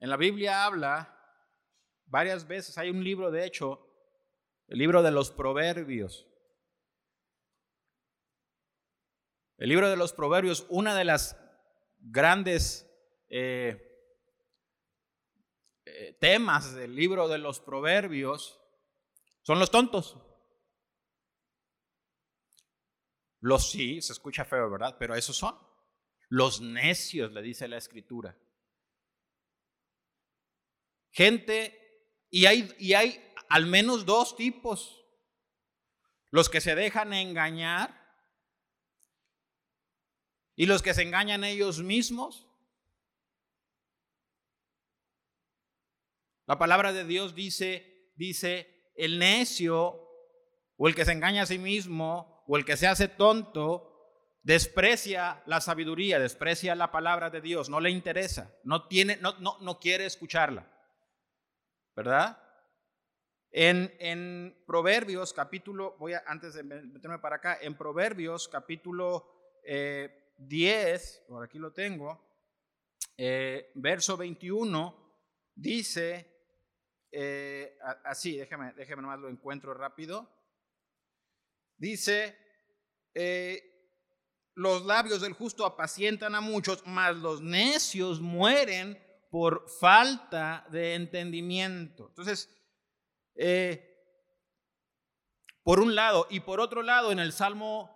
En la Biblia habla varias veces, hay un libro de hecho, el libro de los proverbios. El libro de los proverbios, una de las grandes eh, eh, temas del libro de los proverbios son los tontos. Los sí, se escucha feo, ¿verdad? Pero esos son. Los necios, le dice la escritura. Gente, y hay, y hay al menos dos tipos. Los que se dejan engañar y los que se engañan ellos mismos. La palabra de Dios dice, dice, el necio o el que se engaña a sí mismo o el que se hace tonto desprecia la sabiduría, desprecia la palabra de Dios, no le interesa, no tiene no no no quiere escucharla. ¿Verdad? En, Proverbios capítulo, voy a, antes de meterme para acá, en Proverbios capítulo eh, 10, por aquí lo tengo, eh, verso 21, dice, eh, así, déjeme, déjeme nomás lo encuentro rápido. Dice, eh, los labios del justo apacientan a muchos, mas los necios mueren por falta de entendimiento. Entonces, por un lado, y por otro lado, en el Salmo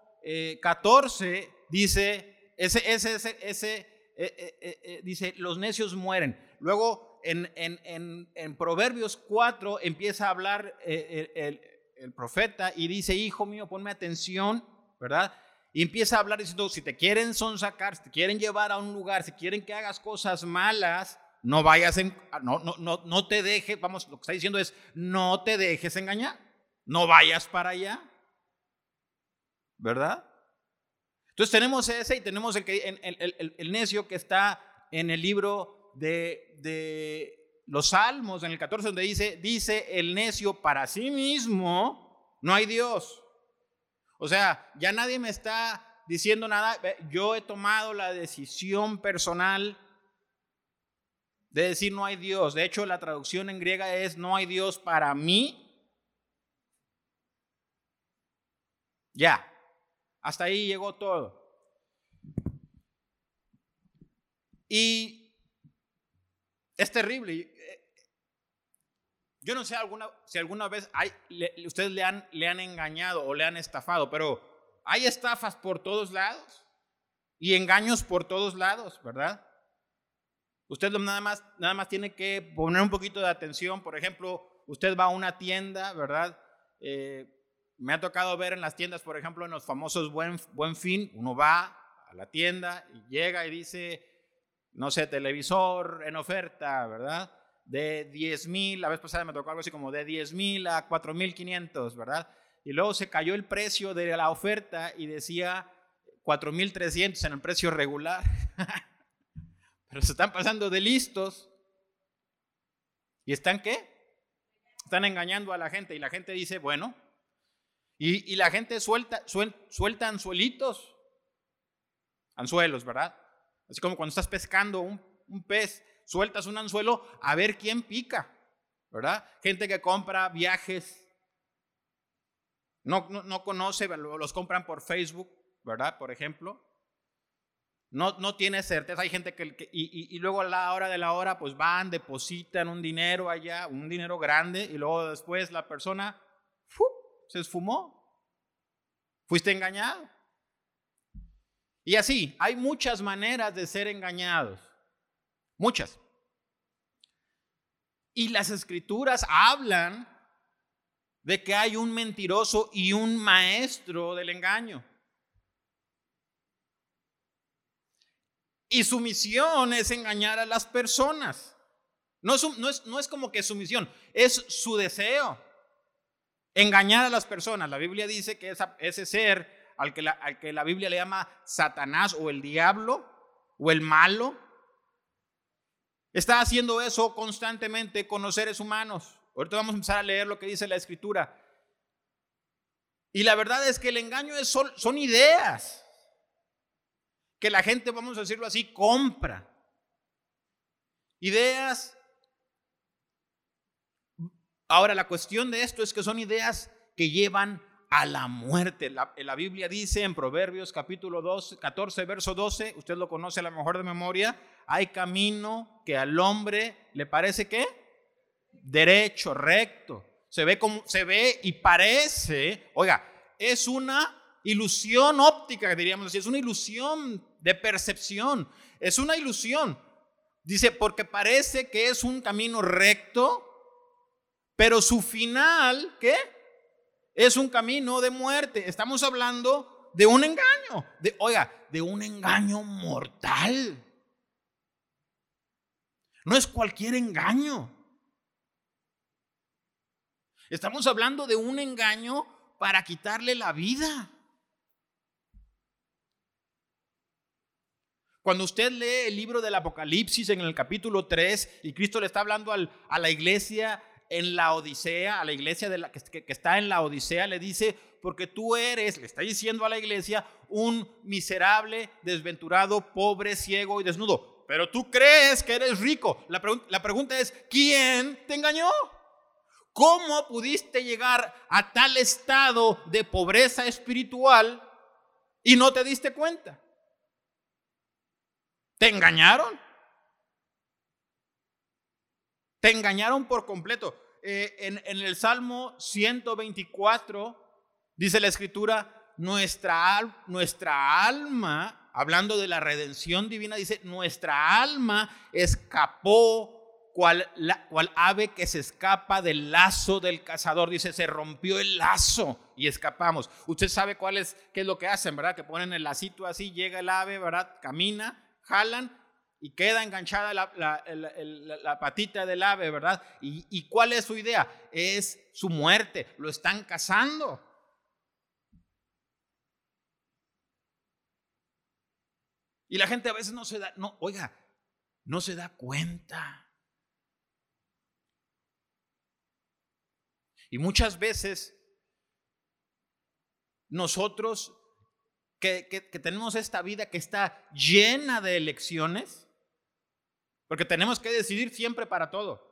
14 dice, ese, ese, ese, ese dice, los necios mueren. Luego en, Proverbios 4 empieza a hablar eh, el, el, profeta y dice, hijo mío, ponme atención, ¿verdad? Y empieza a hablar diciendo, si te quieren sonsacar, si te quieren llevar a un lugar, si quieren que hagas cosas malas, no vayas, en, no, no, no, no te dejes, vamos, lo que está diciendo es, no te dejes engañar, no vayas para allá, ¿verdad? Entonces tenemos ese y tenemos el, el, el necio que está en el libro de, los Salmos, en el 14, donde dice, dice el necio, para sí mismo no hay Dios. O sea, ya nadie me está diciendo nada. Yo he tomado la decisión personal de decir no hay Dios. De hecho, la traducción en griega es no hay Dios para mí. Ya, hasta ahí llegó todo. Y es terrible. Eh, yo no sé alguna, si alguna vez ustedes le han, le han engañado o le han estafado, pero hay estafas por todos lados y engaños por todos lados, ¿verdad? Usted nada más, nada más tiene que poner un poquito de atención. Por ejemplo, usted va a una tienda, ¿verdad? Eh, me ha tocado ver en las tiendas, por ejemplo, en los famosos buen, buen fin, uno va a la tienda y llega y dice, no sé, televisor en oferta, ¿verdad? De 10 mil, la vez pasada me tocó algo así como de 10 mil a 4 mil 500, ¿verdad? Y luego se cayó el precio de la oferta y decía 4 mil 300 en el precio regular. Pero se están pasando de listos. ¿Y están qué? Están engañando a la gente y la gente dice, bueno, y, la gente suelta, suelta anzuelitos, anzuelos, ¿verdad? Así como cuando estás pescando un, pez, sueltas un anzuelo a ver quién pica, ¿verdad? Gente que compra viajes, no, no, conoce, los compran por Facebook, ¿verdad? Por ejemplo. No, no tiene certeza, hay gente que, y, luego a la hora de la hora, pues van, depositan un dinero allá, un dinero grande, y luego después la persona se esfumó. Fuiste engañado. Y así, hay muchas maneras de ser engañados. Muchas. Y las escrituras hablan de que hay un mentiroso y un maestro del engaño. Y su misión es engañar a las personas. No es, es, como que su misión, es su deseo. Engañar a las personas. La Biblia dice que ese ser al que, la, Biblia le llama Satanás o el diablo o el malo, está haciendo eso constantemente con los seres humanos. Ahorita vamos a empezar a leer lo que dice la escritura. Y la verdad es que el engaño son ideas que la gente, vamos a decirlo así, compra. Ideas. Ahora, la cuestión de esto es que son ideas que llevan a la muerte. La, Biblia dice en Proverbios capítulo 12, 14, verso 12, usted lo conoce a lo mejor de memoria, hay camino que al hombre le parece que derecho, recto. Se ve como se ve y parece, oiga, es una ilusión óptica, diríamos así, es una ilusión de percepción, es una ilusión. Dice, porque parece que es un camino recto, pero su final, ¿qué? Es un camino de muerte. Estamos hablando de un engaño, de, oiga, de un engaño mortal. No es cualquier engaño. Estamos hablando de un engaño para quitarle la vida. Cuando usted lee el libro del Apocalipsis en el capítulo 3 y Cristo le está hablando a la iglesia en la Odisea, a la iglesia de la, que, está en la Odisea, le dice, porque tú eres, le está diciendo a la iglesia, un miserable, desventurado, pobre, ciego y desnudo. Pero tú crees que eres rico. La pregunta es, ¿quién te engañó? ¿Cómo pudiste llegar a tal estado de pobreza espiritual y no te diste cuenta? ¿Te engañaron? Te engañaron por completo. Eh, en, el Salmo 124 dice la escritura, nuestra, nuestra alma, hablando de la redención divina, dice, nuestra alma escapó cual, cual ave que se escapa del lazo del cazador. Dice, se rompió el lazo y escapamos. Usted sabe cuál es, qué es lo que hacen, ¿verdad? Que ponen el lacito así, llega el ave, ¿verdad? Camina, jalan y queda enganchada la, patita del ave, ¿verdad? ¿Y, ¿Y cuál es su idea? Es su muerte, lo están cazando. Y la gente a veces no se da, no, oiga, no se da cuenta. Y muchas veces nosotros que, que, que tenemos esta vida que está llena de elecciones, porque tenemos que decidir siempre para todo,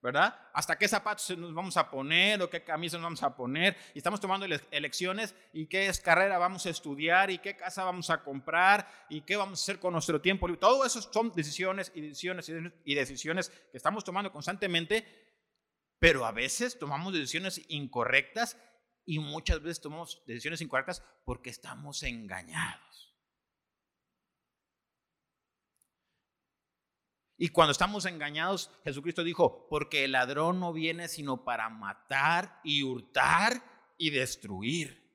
¿verdad? Hasta qué zapatos nos vamos a poner o qué camisa nos vamos a poner. Y estamos tomando elecciones y qué carrera vamos a estudiar y qué casa vamos a comprar y qué vamos a hacer con nuestro tiempo. Todo eso son decisiones y decisiones y decisiones que estamos tomando constantemente, pero a veces tomamos decisiones incorrectas y muchas veces tomamos decisiones incorrectas porque estamos engañados. Y cuando estamos engañados, Jesucristo dijo, porque el ladrón no viene sino para matar y hurtar y destruir.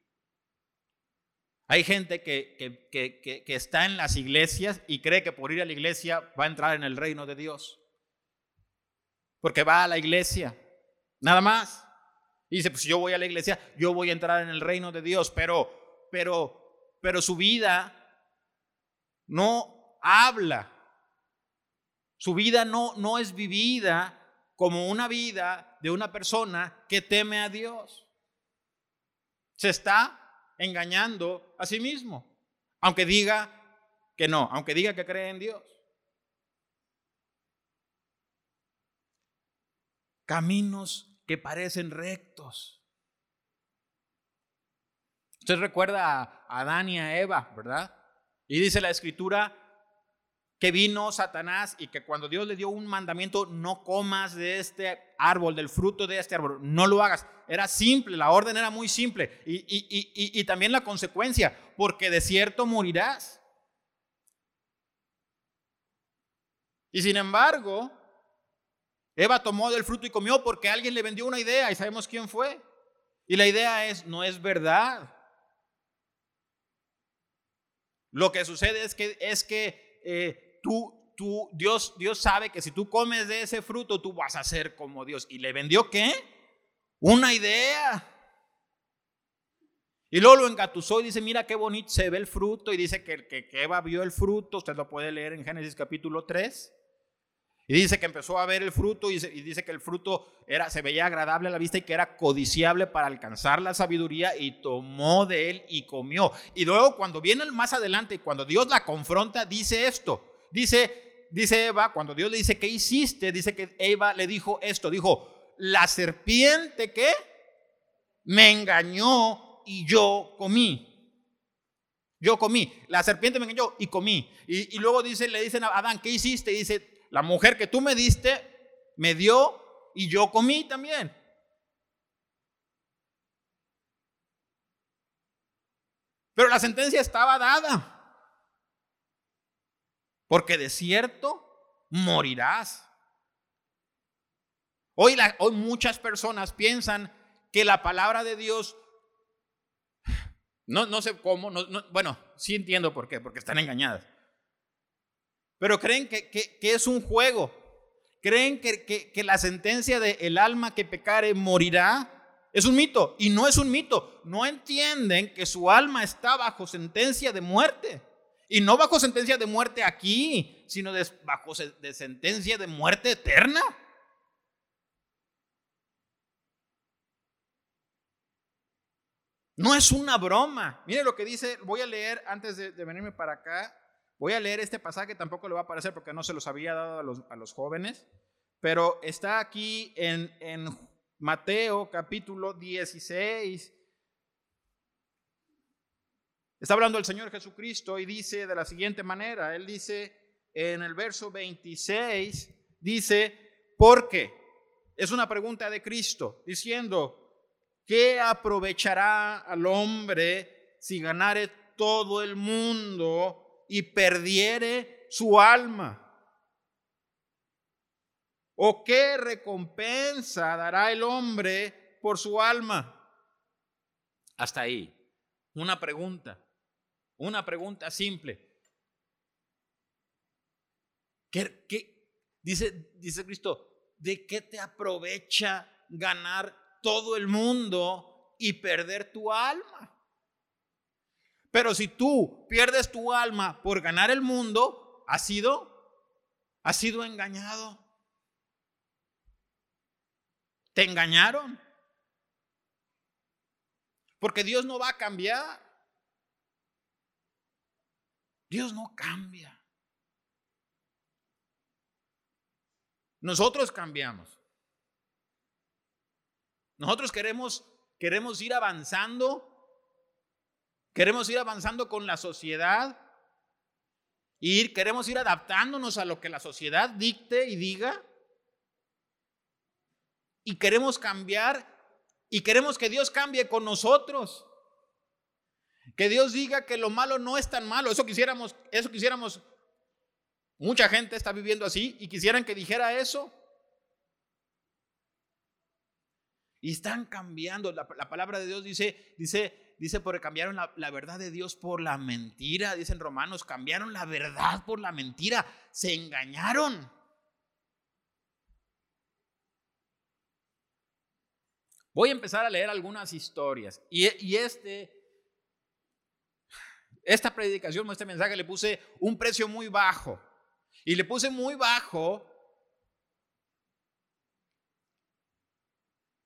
Hay gente que, que, que, que, está en las iglesias y cree que por ir a la iglesia va a entrar en el reino de Dios. Porque va a la iglesia, nada más. Dice, pues yo voy a la iglesia, yo voy a entrar en el reino de Dios, pero, pero, pero su vida no habla su vida no, no es vivida como una vida de una persona que teme a Dios. Se está engañando a sí mismo, aunque diga que no, aunque diga que cree en Dios. Caminos que parecen rectos. Usted recuerda a Adán y a Eva, ¿verdad? Y dice la escritura que vino Satanás y que cuando Dios le dio un mandamiento, no comas de este árbol, del fruto de este árbol, no lo hagas. Era simple, la orden era muy simple. Y, y, y también la consecuencia, porque de cierto morirás. Y sin embargo, Eva tomó del fruto y comió porque alguien le vendió una idea y sabemos quién fue. Y la idea es, no es verdad. Lo que sucede es que, es que eh, tú, tú, Dios, Dios sabe que si tú comes de ese fruto, tú vas a ser como Dios. ¿Y le vendió qué? Una idea. Y luego lo engatusó y dice, mira qué bonito se ve el fruto. Y dice que, que, que Eva vio el fruto, usted lo puede leer en Génesis capítulo 3. Y dice que empezó a ver el fruto y, dice que el fruto era, se veía agradable a la vista y que era codiciable para alcanzar la sabiduría y tomó de él y comió. Y luego cuando viene más adelante, cuando Dios la confronta, dice esto. Dice, dice Eva, cuando Dios le dice, ¿qué hiciste? Dice que Eva le dijo esto, dijo, la serpiente que me engañó y yo comí. Yo comí. La serpiente me engañó y comí. Y, y luego dice, le dicen a Adán, ¿qué hiciste? Y dice, la mujer que tú me diste me dio y yo comí también. Pero la sentencia estaba dada. Porque de cierto morirás. Hoy, muchas personas piensan que la palabra de Dios, no, no sé cómo, bueno, sí entiendo por qué, porque están engañadas. Pero creen que, que, es un juego. Creen que, que, la sentencia de el alma que pecare morirá es un mito y no es un mito. No entienden que su alma está bajo sentencia de muerte. Y no bajo sentencia de muerte aquí, sino bajo de sentencia de muerte eterna. No es una broma. Mire lo que dice, voy a leer antes de, venirme para acá, voy a leer este pasaje, tampoco le va a aparecer porque no se los había dado a los, a los jóvenes, pero está aquí en, en Mateo capítulo 16. Está hablando el Señor Jesucristo y dice de la siguiente manera, Él dice en el verso 26, dice, porque, es una pregunta de Cristo, diciendo, ¿qué aprovechará al hombre si ganare todo el mundo y perdiere su alma? ¿O qué recompensa dará el hombre por su alma? Hasta ahí. Una pregunta. Una pregunta simple. ¿Qué, Dice, dice Cristo, ¿de qué te aprovecha ganar todo el mundo y perder tu alma? Pero si tú pierdes tu alma por ganar el mundo, has sido, has sido engañado. ¿Te engañaron? Porque Dios no va a cambiar. Dios no cambia. Nosotros cambiamos. Nosotros queremos, queremos ir avanzando. Queremos ir avanzando con la sociedad. Y queremos ir adaptándonos a lo que la sociedad dicte y diga y queremos cambiar y queremos que Dios cambie con nosotros. Que Dios diga que lo malo no es tan malo. Eso quisiéramos, eso quisiéramos. Mucha gente está viviendo así y quisieran que dijera eso. Y están cambiando. La, palabra de Dios dice, dice, dice, porque cambiaron la, verdad de Dios por la mentira. Dicen romanos, cambiaron la verdad por la mentira. Se engañaron. Voy a empezar a leer algunas historias. Y, este, esta predicación, este mensaje, le puse un precio muy bajo. Y le puse muy bajo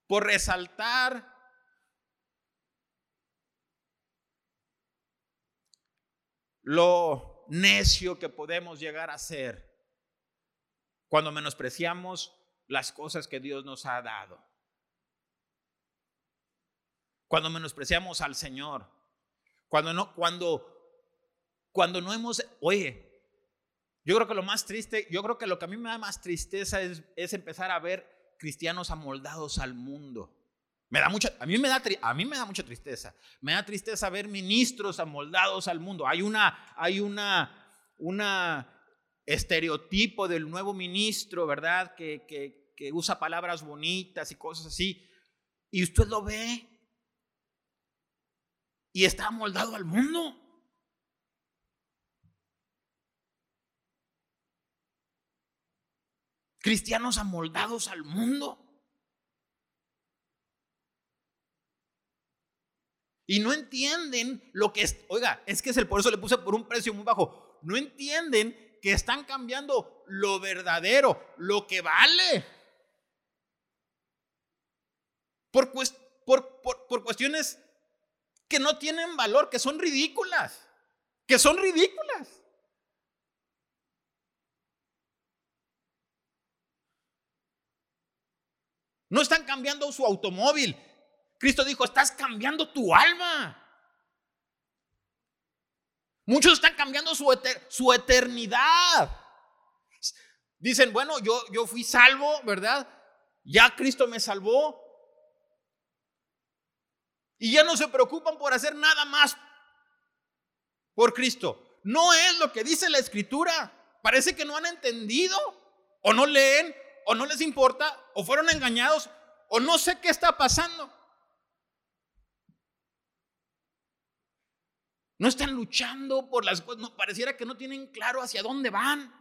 por resaltar lo necio que podemos llegar a ser cuando menospreciamos las cosas que Dios nos ha dado cuando menospreciamos al Señor, cuando no, cuando, cuando no hemos, oye, yo creo que lo más triste, yo creo que lo que a mí me da más tristeza es, es empezar a ver cristianos amoldados al mundo. Me da mucha, a, mí me da, a mí me da mucha tristeza. Me da tristeza ver ministros amoldados al mundo. Hay una, hay una, una estereotipo del nuevo ministro, ¿verdad? Que, que, que usa palabras bonitas y cosas así. Y usted lo ve y está amoldado al mundo. Cristianos amoldados al mundo. Y no entienden lo que es, oiga, es que es el, por eso le puse por un precio muy bajo. No entienden que están cambiando lo verdadero, lo que vale. Por, por, cuestiones que no tienen valor, que son ridículas, que son ridículas. No están cambiando su automóvil, Cristo dijo, estás cambiando tu alma. Muchos están cambiando su, eternidad. Dicen, bueno, yo, yo fui salvo, ¿verdad? Ya Cristo me salvó. Y ya no se preocupan por hacer nada más por Cristo. No es lo que dice la escritura. Parece que no han entendido o no leen o no les importa o fueron engañados o no sé qué está pasando. No están luchando por las cosas, no, pareciera que no tienen claro hacia dónde van.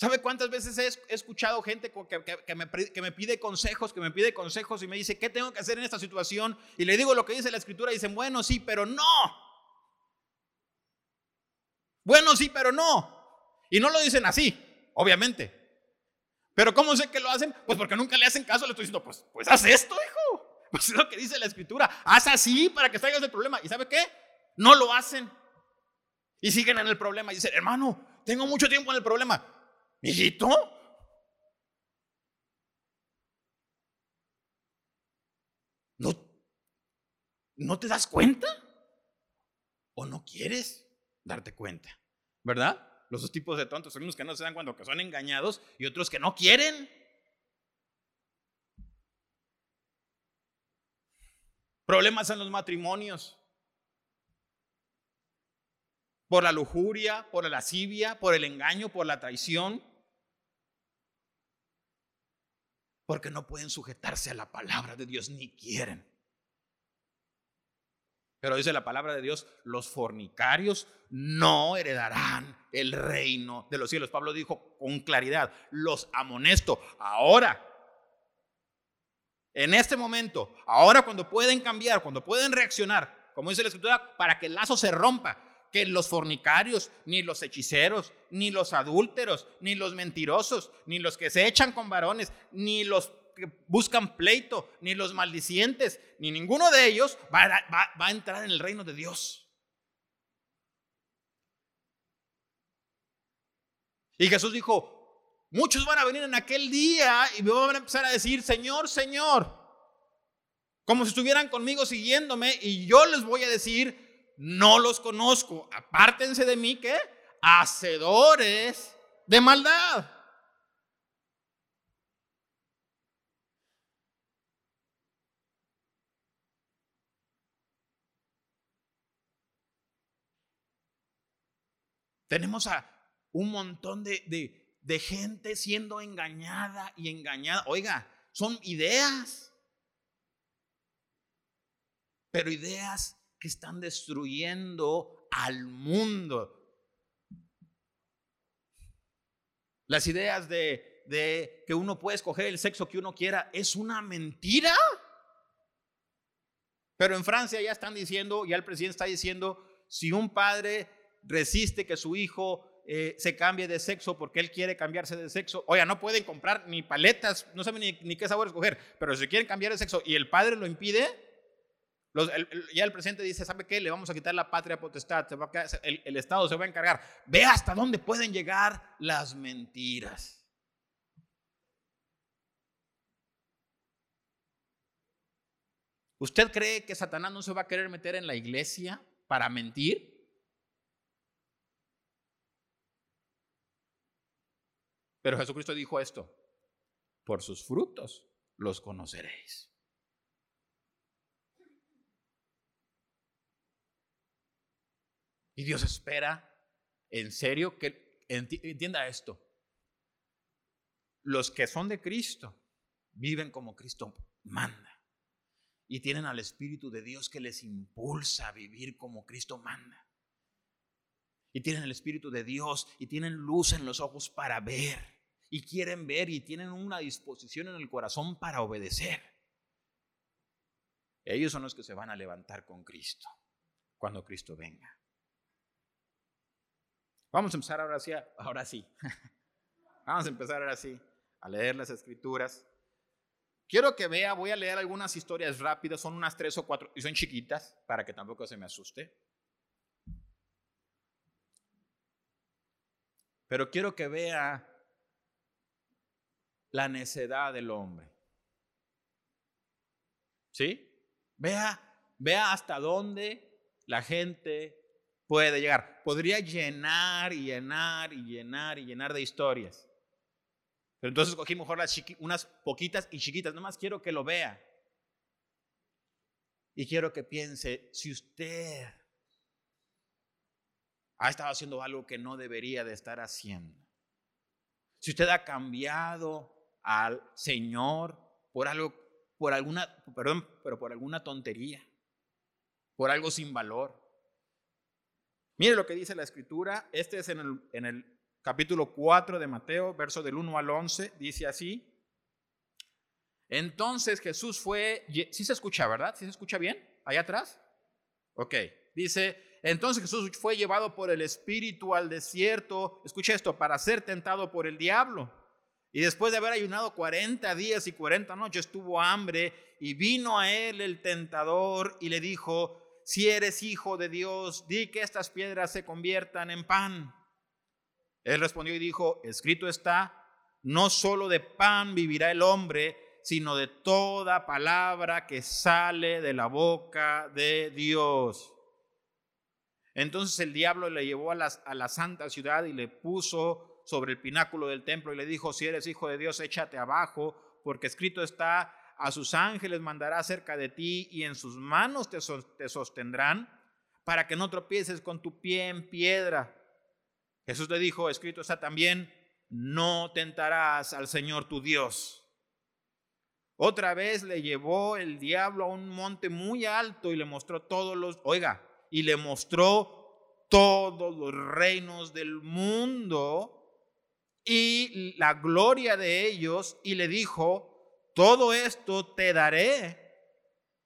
¿Sabe cuántas veces he escuchado gente que, me, que, me, pide consejos, que me pide consejos y me dice, ¿qué tengo que hacer en esta situación? Y le digo lo que dice la escritura y dicen, bueno, sí, pero no. Bueno, sí, pero no. Y no lo dicen así, obviamente. Pero ¿cómo sé que lo hacen? Pues porque nunca le hacen caso, le estoy diciendo, pues, pues haz esto, hijo. Pues es lo que dice la escritura. Haz así para que salgas del problema. ¿Y sabe qué? No lo hacen. Y siguen en el problema. Y dicen, hermano, tengo mucho tiempo en el problema. Hijito. ¿No, ¿No te das cuenta? ¿O no quieres darte cuenta? ¿Verdad? Los dos tipos de tontos son los que no se dan cuenta que son engañados y otros que no quieren. Problemas en los matrimonios. Por la lujuria, por la lascivia, por el engaño, por la traición. Porque no pueden sujetarse a la palabra de Dios ni quieren. Pero dice la palabra de Dios, los fornicarios no heredarán el reino de los cielos. Pablo dijo con claridad, los amonesto. Ahora, en este momento, ahora cuando pueden cambiar, cuando pueden reaccionar, como dice la escritura, para que el lazo se rompa, que los fornicarios, ni los hechiceros, ni los adúlteros, ni los mentirosos, ni los que se echan con varones, ni los buscan pleito, ni los maldicientes, ni ninguno de ellos va a, entrar en el reino de Dios. Y Jesús dijo, muchos van a venir en aquel día y me van a empezar a decir, Señor, Señor, como si estuvieran conmigo siguiéndome y yo les voy a decir, no los conozco, apártense de mí, que Hacedores de maldad. Tenemos a un montón de, gente siendo engañada y engañada. Oiga, son ideas, pero ideas que están destruyendo al mundo. Las ideas de, de, que uno puede escoger el sexo que uno quiera es una mentira. Pero en Francia ya están diciendo, ya el presidente está diciendo, si un padre resiste que su hijo eh, se cambie de sexo porque él quiere cambiarse de sexo. Oiga, no pueden comprar ni paletas, no saben ni, qué sabor escoger, pero si quieren cambiar de sexo y el padre lo impide, ya el presidente dice, ¿sabe qué? Le vamos a quitar la patria potestad, el, el Estado se va a encargar. Ve hasta dónde pueden llegar las mentiras. ¿Usted cree que Satanás no se va a querer meter en la iglesia para mentir? Pero Jesucristo dijo esto, por sus frutos los conoceréis. Y Dios espera, en serio, que entienda esto. Los que son de Cristo viven como Cristo manda. Y tienen al Espíritu de Dios que les impulsa a vivir como Cristo manda y tienen el Espíritu de Dios y tienen luz en los ojos para ver y quieren ver y tienen una disposición en el corazón para obedecer. Ellos son los que se van a levantar con Cristo cuando Cristo venga. Vamos a empezar ahora sí, ahora sí. Vamos a empezar ahora sí a leer las escrituras. Quiero que vea, voy a leer algunas historias rápidas, son unas tres o cuatro, y son chiquitas, para que tampoco se me asuste. Pero quiero que vea la necedad del hombre. ¿Sí? Vea, vea hasta dónde la gente puede llegar. Podría llenar y llenar y llenar y llenar de historias. Pero entonces cogí mejor unas poquitas y chiquitas. Nomás quiero que lo vea. Y quiero que piense, si usted ha estado haciendo algo que no debería de estar haciendo, si usted ha cambiado al Señor por algo, por alguna, perdón, pero por alguna tontería, por algo sin valor. Mire lo que dice la escritura, este es en el, capítulo 4 de Mateo, verso del 1 al 11, dice así. Entonces Jesús fue, ¿sí se escucha, verdad? ¿Sí se escucha bien? ¿Allá atrás? Ok, dice, entonces Jesús fue llevado por el Espíritu al desierto, escucha esto, para ser tentado por el diablo. Y después de haber ayunado 40 días y 40 noches, tuvo hambre y vino a él el tentador y le dijo, si eres hijo de Dios, di que estas piedras se conviertan en pan. Él respondió y dijo, escrito está, no solo de pan vivirá el hombre, sino de toda palabra que sale de la boca de Dios. Entonces el diablo le llevó a, a la santa ciudad y le puso sobre el pináculo del templo y le dijo, si eres hijo de Dios, échate abajo, porque escrito está, a sus ángeles mandará cerca de ti y en sus manos te, te sostendrán para que no tropieces con tu pie en piedra. Jesús le dijo, escrito está también, no tentarás al Señor tu Dios. Otra vez le llevó el diablo a un monte muy alto y le mostró todos los, oiga, y le mostró todos los reinos del mundo y la gloria de ellos y le dijo, todo esto te daré,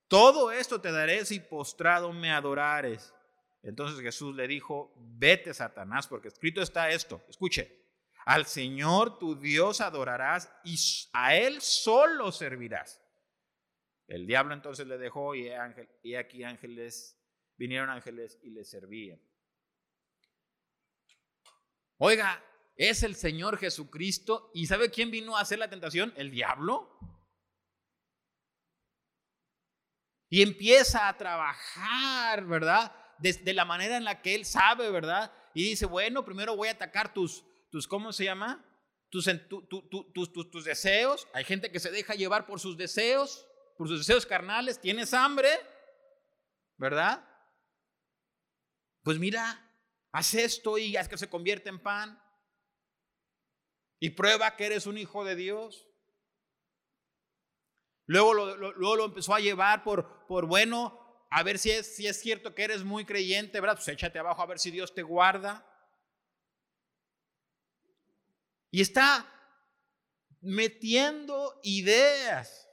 todo esto te daré si postrado me adorares. Entonces Jesús le dijo, vete Satanás, porque escrito está esto, escuche, al Señor tu Dios adorarás y a Él solo servirás. El diablo entonces le dejó y, y aquí ángeles, vinieron ángeles y le servían. Oiga, es el Señor Jesucristo. ¿Y sabe quién vino a hacer la tentación? El diablo. Y empieza a trabajar, ¿verdad? De, la manera en la que él sabe, ¿verdad? Y dice, bueno, primero voy a atacar tus, tus ¿cómo se llama? Tus, tus, tus deseos. Hay gente que se deja llevar por sus deseos, por sus deseos carnales. ¿Tienes hambre? ¿Verdad? Pues mira, haz esto y haz que se convierta en pan y prueba que eres un hijo de Dios. Luego lo, luego lo empezó a llevar por, por, bueno, a ver si es, si es cierto que eres muy creyente, ¿verdad? Pues échate abajo a ver si Dios te guarda. Y está metiendo ideas.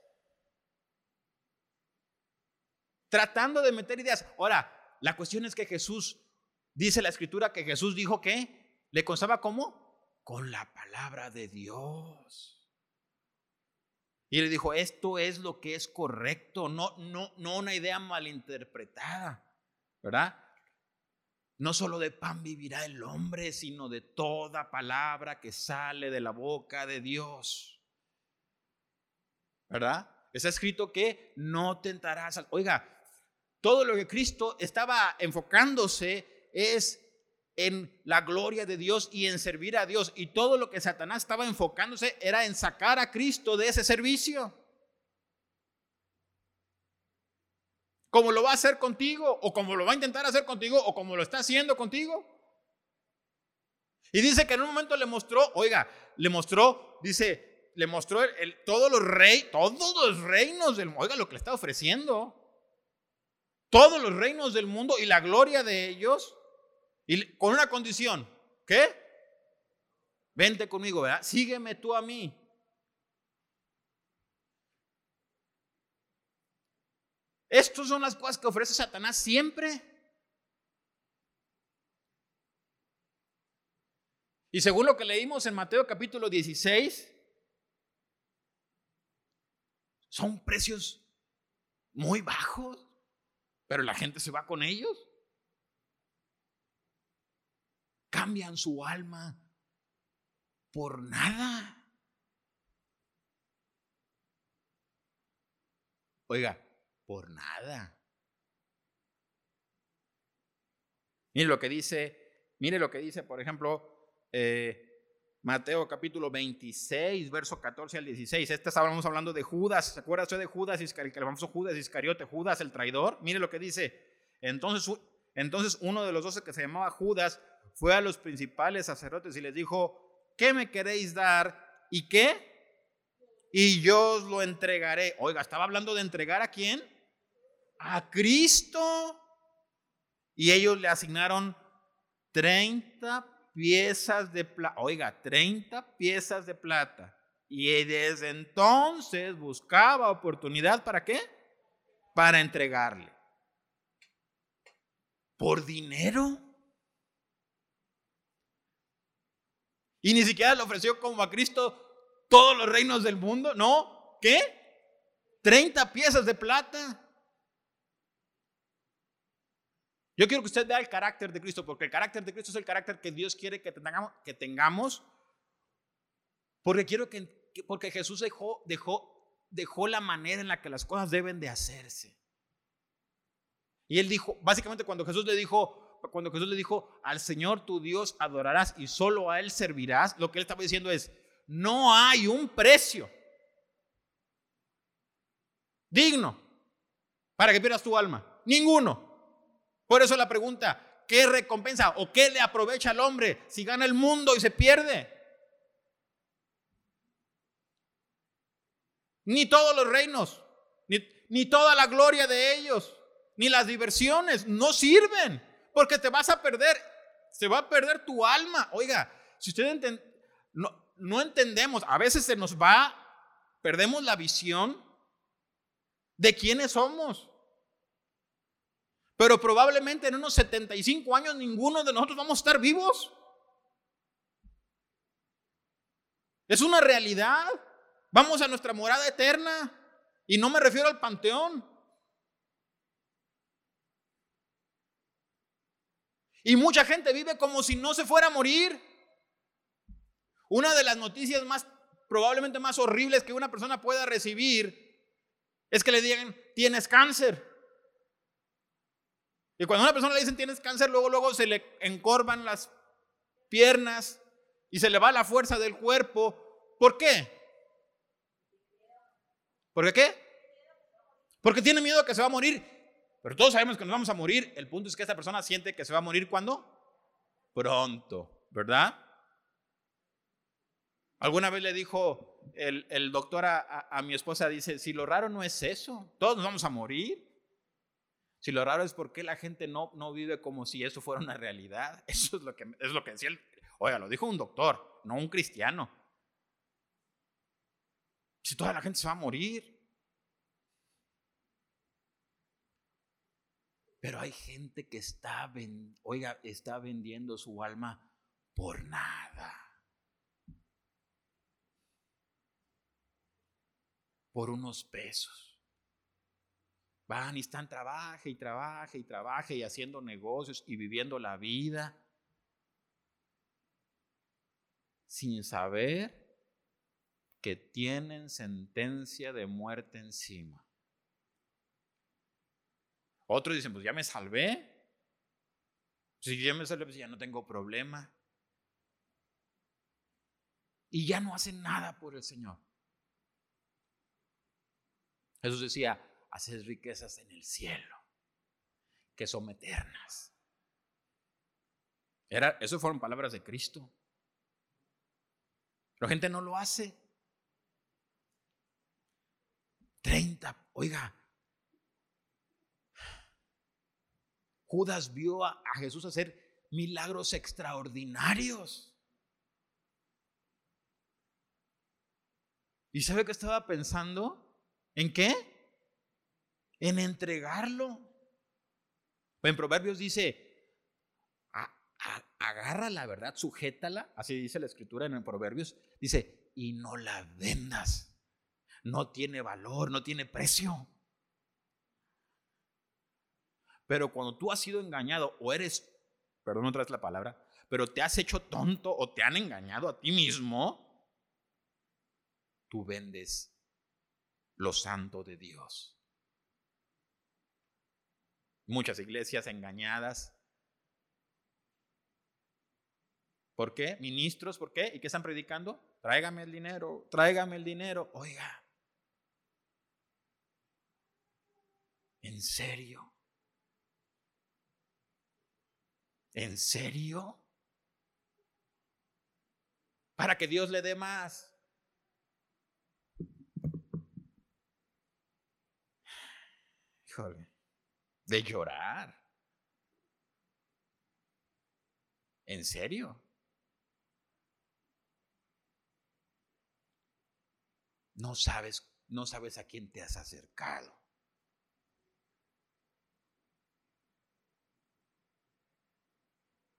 Tratando de meter ideas. Ahora, la cuestión es que Jesús, dice la escritura que Jesús dijo que le constaba cómo? con la palabra de Dios. Y le dijo, esto es lo que es correcto, no, no, no una idea malinterpretada, ¿verdad? No solo de pan vivirá el hombre, sino de toda palabra que sale de la boca de Dios. ¿Verdad? Está escrito que no tentarás. Oiga, todo lo que Cristo estaba enfocándose es en la gloria de Dios y en servir a Dios. Y todo lo que Satanás estaba enfocándose era en sacar a Cristo de ese servicio. Como lo va a hacer contigo, o como lo va a intentar hacer contigo, o como lo está haciendo contigo. Y dice que en un momento le mostró, oiga, le mostró, dice, le mostró todos los reyes, todos los reinos del oiga lo que le está ofreciendo. Todos los reinos del mundo y la gloria de ellos. Y con una condición, ¿qué? Vente conmigo, ¿verdad? Sígueme tú a mí. Estas son las cosas que ofrece Satanás siempre. Y según lo que leímos en Mateo capítulo 16, son precios muy bajos, pero la gente se va con ellos. cambian su alma, por nada. Oiga, por nada. Mire lo que dice, mire lo que dice, por ejemplo, eh, Mateo capítulo 26, verso 14 al 16. Este estábamos hablando de Judas. ¿Se acuerda usted de Judas, el famoso Judas Iscariote, Judas el traidor? Mire lo que dice. Entonces, entonces uno de los doce que se llamaba Judas fue a los principales sacerdotes y les dijo, ¿qué me queréis dar? ¿Y qué? Y yo os lo entregaré. Oiga, estaba hablando de entregar a quién? A Cristo. Y ellos le asignaron 30 piezas de plata. Oiga, 30 piezas de plata. Y desde entonces buscaba oportunidad para qué? Para entregarle. Por dinero. Y ni siquiera le ofreció como a Cristo todos los reinos del mundo. No, ¿qué? 30 piezas de plata. Yo quiero que usted vea el carácter de Cristo, porque el carácter de Cristo es el carácter que Dios quiere que tengamos, que tengamos porque quiero que, porque Jesús dejó, dejó, dejó la manera en la que las cosas deben de hacerse. Y él dijo, básicamente cuando Jesús le dijo, cuando Jesús le dijo, al Señor tu Dios adorarás y solo a Él servirás, lo que él estaba diciendo es, no hay un precio digno para que pierdas tu alma. Ninguno. Por eso la pregunta, ¿qué recompensa o qué le aprovecha al hombre si gana el mundo y se pierde? Ni todos los reinos, ni, toda la gloria de ellos, ni las diversiones, no sirven, porque te vas a perder, se va a perder tu alma. Oiga, si usted no, no entendemos, a veces se nos va, perdemos la visión de quiénes somos. Pero probablemente en unos 75 años ninguno de nosotros vamos a estar vivos. Es una realidad. Vamos a nuestra morada eterna. Y no me refiero al panteón. Y mucha gente vive como si no se fuera a morir. Una de las noticias más, probablemente más horribles que una persona pueda recibir es que le digan, tienes cáncer. Y cuando a una persona le dicen tienes cáncer, luego, luego se le encorvan las piernas y se le va la fuerza del cuerpo. ¿Por qué? ¿Por qué? Porque tiene miedo que se va a morir. Pero todos sabemos que nos vamos a morir. El punto es que esta persona siente que se va a morir cuando? Pronto, ¿verdad? Alguna vez le dijo el, doctor a, a mi esposa, dice, si lo raro no es eso, todos nos vamos a morir. Si lo raro es por qué la gente no, no vive como si eso fuera una realidad. Eso es lo que, es lo que decía el... Oiga, lo dijo un doctor, no un cristiano. Si toda la gente se va a morir. Pero hay gente que está, oiga, está vendiendo su alma por nada. Por unos pesos. Van y están, trabaje y trabaje y trabaje y haciendo negocios y viviendo la vida sin saber que tienen sentencia de muerte encima. Otros dicen, pues ya me salvé. Si ya me salvé, pues ya no tengo problema. Y ya no hacen nada por el Señor. Jesús decía, haces riquezas en el cielo, que son eternas. Era, eso fueron palabras de Cristo. La gente no lo hace. 30, oiga, Judas vio a, a Jesús hacer milagros extraordinarios. ¿Y sabe qué estaba pensando? ¿En qué? En entregarlo. En Proverbios dice, agarra la verdad, sujétala, así dice la escritura en Proverbios, dice, y no la vendas. No tiene valor, no tiene precio. Pero cuando tú has sido engañado o eres, perdón otra vez la palabra, pero te has hecho tonto o te han engañado a ti mismo, tú vendes lo santo de Dios. Muchas iglesias engañadas. ¿Por qué? Ministros, ¿por qué? ¿Y qué están predicando? Tráigame el dinero, tráigame el dinero. Oiga, ¿en serio? ¿En serio? Para que Dios le dé más. Híjole, de llorar. ¿En serio? No sabes, no sabes a quién te has acercado.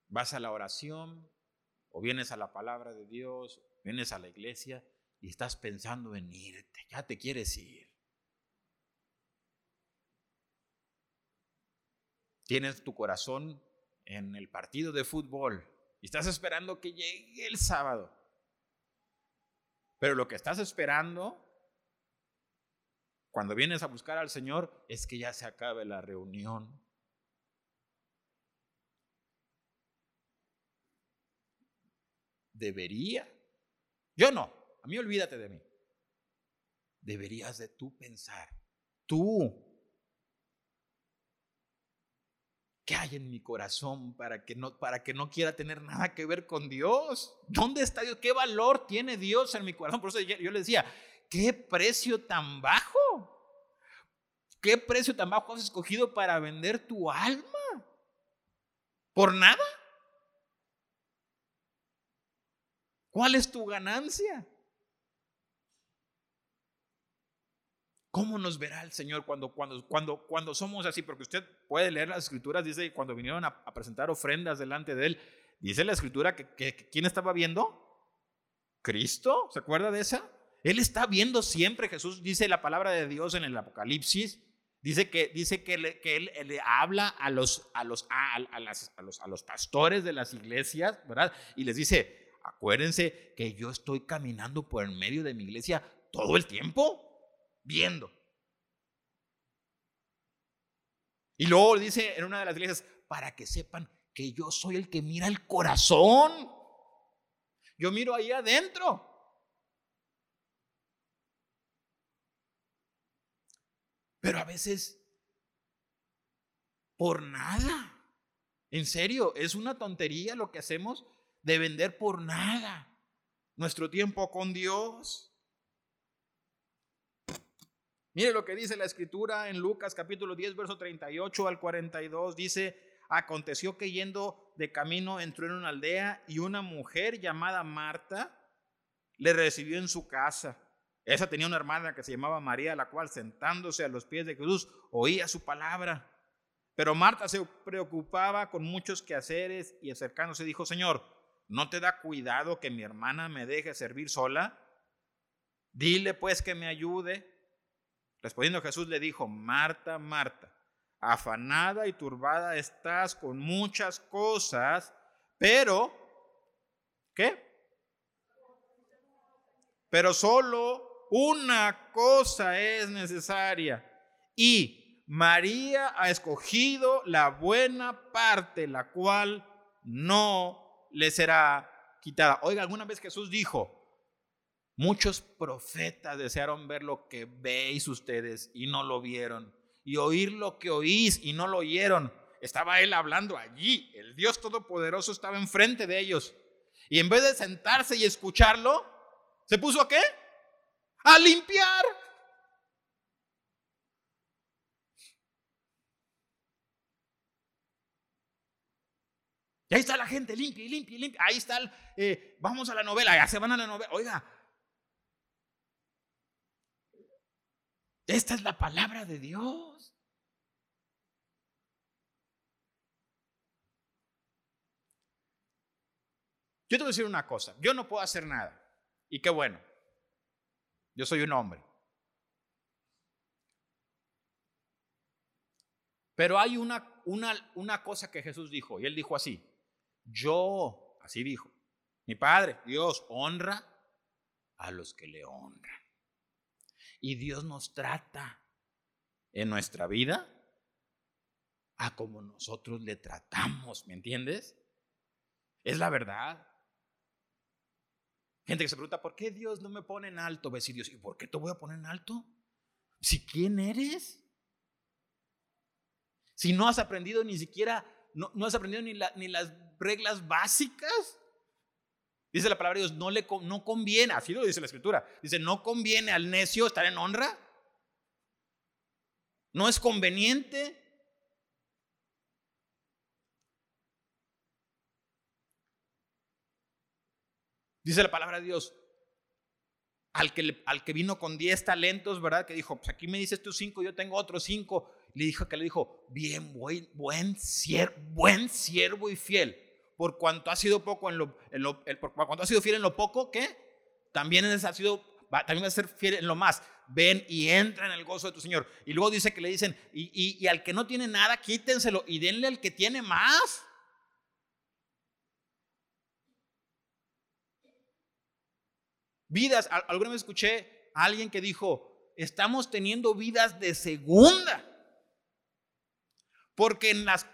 Vas a la oración o vienes a la palabra de Dios, vienes a la iglesia y estás pensando en irte, ya te quieres ir. Tienes tu corazón en el partido de fútbol y estás esperando que llegue el sábado. Pero lo que estás esperando cuando vienes a buscar al Señor es que ya se acabe la reunión. Debería. Yo no. A mí olvídate de mí. Deberías de tú pensar. Tú ¿Qué hay en mi corazón para que, no, para que no quiera tener nada que ver con Dios? ¿Dónde está Dios? ¿Qué valor tiene Dios en mi corazón? Por eso yo le decía, ¿qué precio tan bajo? ¿Qué precio tan bajo has escogido para vender tu alma? ¿Por nada? ¿Cuál es tu ganancia? ¿Cómo nos verá el Señor cuando, cuando, cuando, cuando somos así? Porque usted puede leer las escrituras, dice que cuando vinieron a, presentar ofrendas delante de Él, dice la escritura que, ¿quién estaba viendo? Cristo, ¿se acuerda de esa? Él está viendo siempre, Jesús dice la palabra de Dios en el Apocalipsis, dice que, dice que, él, le habla a los, a, los, a, a, los, a los pastores de las iglesias, ¿verdad? Y les dice, acuérdense que yo estoy caminando por el medio de mi iglesia todo el tiempo viendo. Y luego dice en una de las iglesias, para que sepan que yo soy el que mira el corazón. Yo miro ahí adentro. Pero a veces, por nada. En serio, es una tontería lo que hacemos de vender por nada nuestro tiempo con Dios. Mire lo que dice la escritura en Lucas capítulo 10, verso 38 al 42. Dice, aconteció que yendo de camino entró en una aldea y una mujer llamada Marta le recibió en su casa. Esa tenía una hermana que se llamaba María, la cual sentándose a los pies de Jesús oía su palabra. Pero Marta se preocupaba con muchos quehaceres y acercándose dijo, Señor, ¿no te da cuidado que mi hermana me deje servir sola? Dile pues que me ayude. Respondiendo Jesús le dijo, Marta, Marta, afanada y turbada estás con muchas cosas, pero, ¿qué? Pero solo una cosa es necesaria. Y María ha escogido la buena parte, la cual no le será quitada. Oiga, alguna vez Jesús dijo, Muchos profetas desearon ver lo que veis ustedes y no lo vieron, y oír lo que oís y no lo oyeron. Estaba él hablando allí, el Dios Todopoderoso estaba enfrente de ellos. Y en vez de sentarse y escucharlo, ¿se puso a qué? A limpiar. Y ahí está la gente, limpia y limpia y limpia. Ahí está, el, eh, vamos a la novela, ya se van a la novela. Oiga, Esta es la palabra de Dios. Yo te voy a decir una cosa, yo no puedo hacer nada. Y qué bueno, yo soy un hombre. Pero hay una, una, una cosa que Jesús dijo, y él dijo así, yo así dijo, mi Padre, Dios, honra a los que le honran. Y Dios nos trata en nuestra vida a como nosotros le tratamos, ¿me entiendes? Es la verdad. Gente que se pregunta, ¿por qué Dios no me pone en alto? A decir Dios, ¿y por qué te voy a poner en alto? Si quién eres. Si no has aprendido ni siquiera, no, no has aprendido ni, ni las reglas básicas. Dice la palabra de Dios, no le no conviene, así lo dice la escritura. Dice, no conviene al necio estar en honra. No es conveniente. Dice la palabra de Dios, al que, al que vino con 10 talentos, ¿verdad? Que dijo, pues aquí me dices tú cinco, yo tengo otros cinco. Le dijo que le dijo, bien, buen, buen, buen siervo y fiel por cuanto ha sido poco en lo, por cuanto ha sido fiel en lo poco, ¿qué? También ha sido, también va a ser fiel en lo más. Ven y entra en el gozo de tu Señor. Y luego dice que le dicen, y, y al que no tiene nada, quítenselo y denle al que tiene más. Vidas, alguna vez escuché a alguien que dijo, estamos teniendo vidas de segunda. Porque en las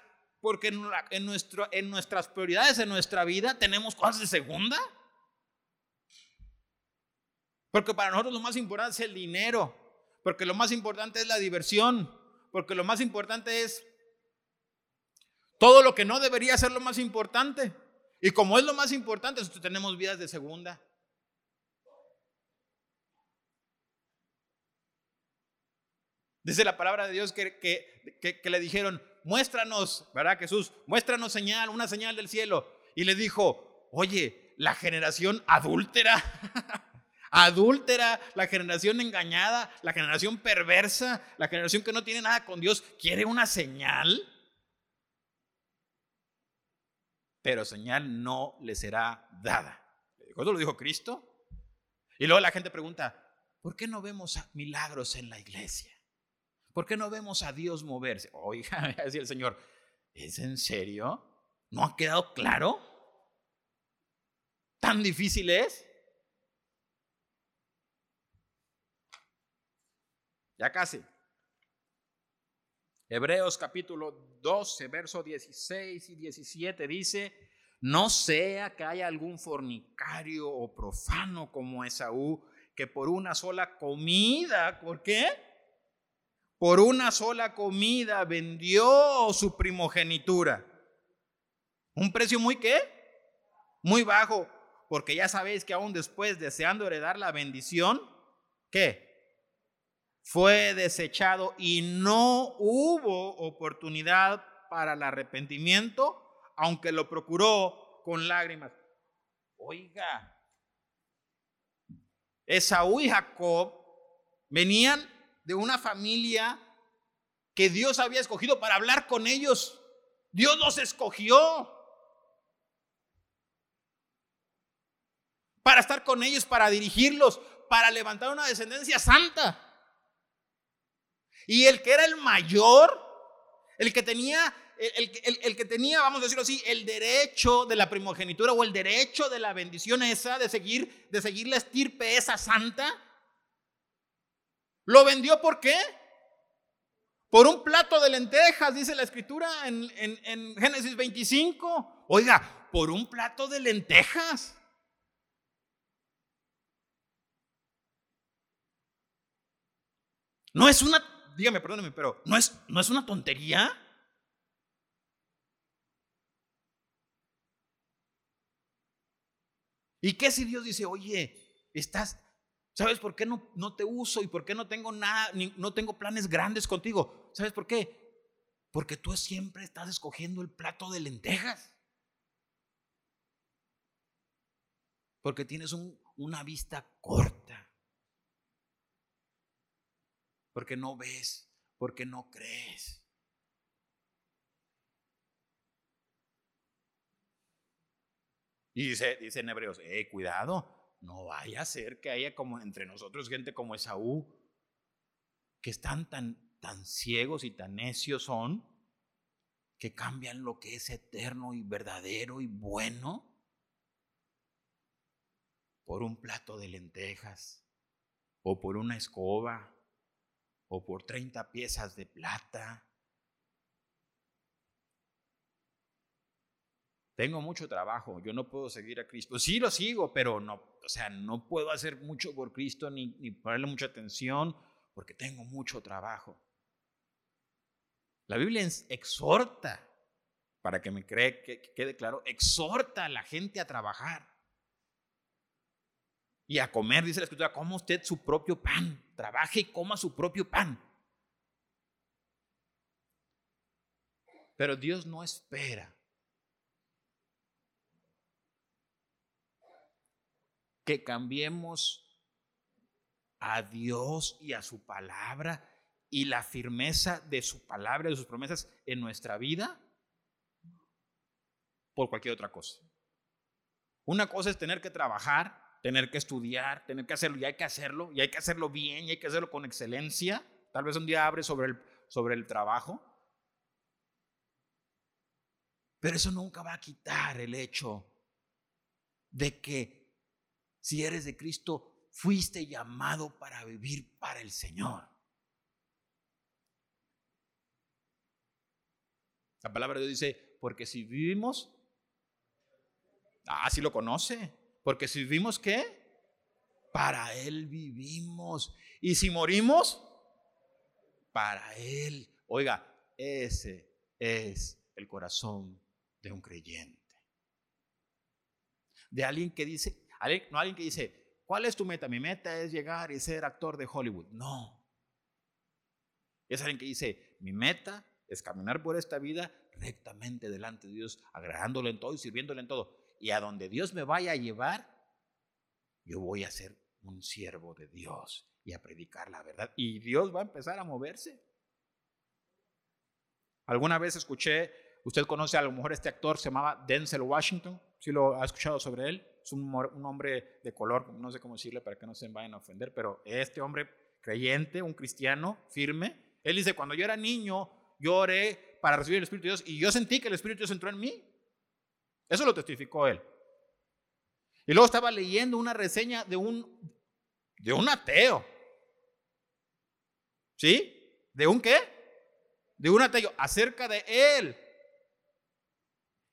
porque en, nuestro, en nuestras prioridades, en nuestra vida, tenemos cosas de segunda. Porque para nosotros lo más importante es el dinero. Porque lo más importante es la diversión. Porque lo más importante es todo lo que no debería ser lo más importante. Y como es lo más importante, nosotros tenemos vidas de segunda. Dice la palabra de Dios que, le dijeron, muéstranos, ¿verdad Jesús? Muéstranos señal, una señal del cielo. Y le dijo, oye, la generación adúltera, adúltera, la generación engañada, la generación perversa, la generación que no tiene nada con Dios, quiere una señal. Pero señal no le será dada. ¿Eso lo dijo Cristo? Y luego la gente pregunta, ¿por qué no vemos milagros en la iglesia? ¿Por qué no vemos a Dios moverse? Oiga, decía el Señor, ¿es en serio? ¿No ha quedado claro? ¿Tan difícil es? Ya casi. Hebreos capítulo 12, verso 16 y 17 dice, no sea que haya algún fornicario o profano como Esaú, que por una sola comida, ¿por qué? Por una sola comida vendió su primogenitura. Un precio muy qué? Muy bajo, porque ya sabéis que aún después deseando heredar la bendición, ¿qué? Fue desechado y no hubo oportunidad para el arrepentimiento, aunque lo procuró con lágrimas. Oiga, Esaú y Jacob venían de una familia que Dios había escogido para hablar con ellos. Dios los escogió para estar con ellos, para dirigirlos, para levantar una descendencia santa. Y el que era el mayor, el que tenía, el, que tenía, vamos a decirlo así, el derecho de la primogenitura o el derecho de la bendición esa, de seguir, de seguir la estirpe esa santa, ¿Lo vendió por qué? Por un plato de lentejas, dice la escritura en, en Génesis 25. Oiga, por un plato de lentejas. No es una, dígame, perdóneme, pero no es, no es una tontería. ¿Y qué si Dios dice, oye, estás, ¿Sabes por qué no, no te uso y por qué no tengo nada, ni, no tengo planes grandes contigo? ¿Sabes por qué? Porque tú siempre estás escogiendo el plato de lentejas. Porque tienes una vista corta. Porque no ves, porque no crees. Y dice, dice en Hebreos, eh, cuidado, no vaya a ser que haya como entre nosotros gente como Esaú, que están tan, tan ciegos y tan necios son, que cambian lo que es eterno y verdadero y bueno por un plato de lentejas, o por una escoba, o por 30 piezas de plata. Tengo mucho trabajo, yo no puedo seguir a Cristo. Sí lo sigo, pero no, o sea, no puedo hacer mucho por Cristo ni, ni ponerle mucha atención porque tengo mucho trabajo. La Biblia exhorta, para que me cree, que quede claro, exhorta a la gente a trabajar y a comer, dice la escritura, coma usted su propio pan, trabaje y coma su propio pan. Pero Dios no espera que cambiemos a Dios y a su palabra y la firmeza de su palabra, de sus promesas en nuestra vida por cualquier otra cosa. Una cosa es tener que trabajar, tener que estudiar, tener que hacerlo, y hay que hacerlo, y hay que hacerlo bien, y hay que hacerlo con excelencia. Tal vez un día abre sobre el, sobre el trabajo. Pero eso nunca va a quitar el hecho de que si eres de Cristo, fuiste llamado para vivir para el Señor. La palabra de Dios dice, porque si vivimos, ah, si lo conoce, porque si vivimos, ¿qué? Para Él vivimos. Y si morimos, para Él. Oiga, ese es el corazón de un creyente. De alguien que dice, no alguien que dice, ¿cuál es tu meta? Mi meta es llegar y ser actor de Hollywood. No. Es alguien que dice, mi meta es caminar por esta vida rectamente delante de Dios, agradándole en todo y sirviéndole en todo. Y a donde Dios me vaya a llevar, yo voy a ser un siervo de Dios y a predicar la verdad. Y Dios va a empezar a moverse. Alguna vez escuché, usted conoce a lo mejor este actor, se llamaba Denzel Washington, si lo ha escuchado sobre él, es un, un hombre de color, no sé cómo decirle para que no se vayan a ofender, pero este hombre creyente, un cristiano firme, él dice, cuando yo era niño, yo oré para recibir el Espíritu de Dios y yo sentí que el Espíritu de Dios entró en mí. Eso lo testificó él. Y luego estaba leyendo una reseña de un, de un ateo. ¿Sí? ¿De un qué? De un ateo acerca de él.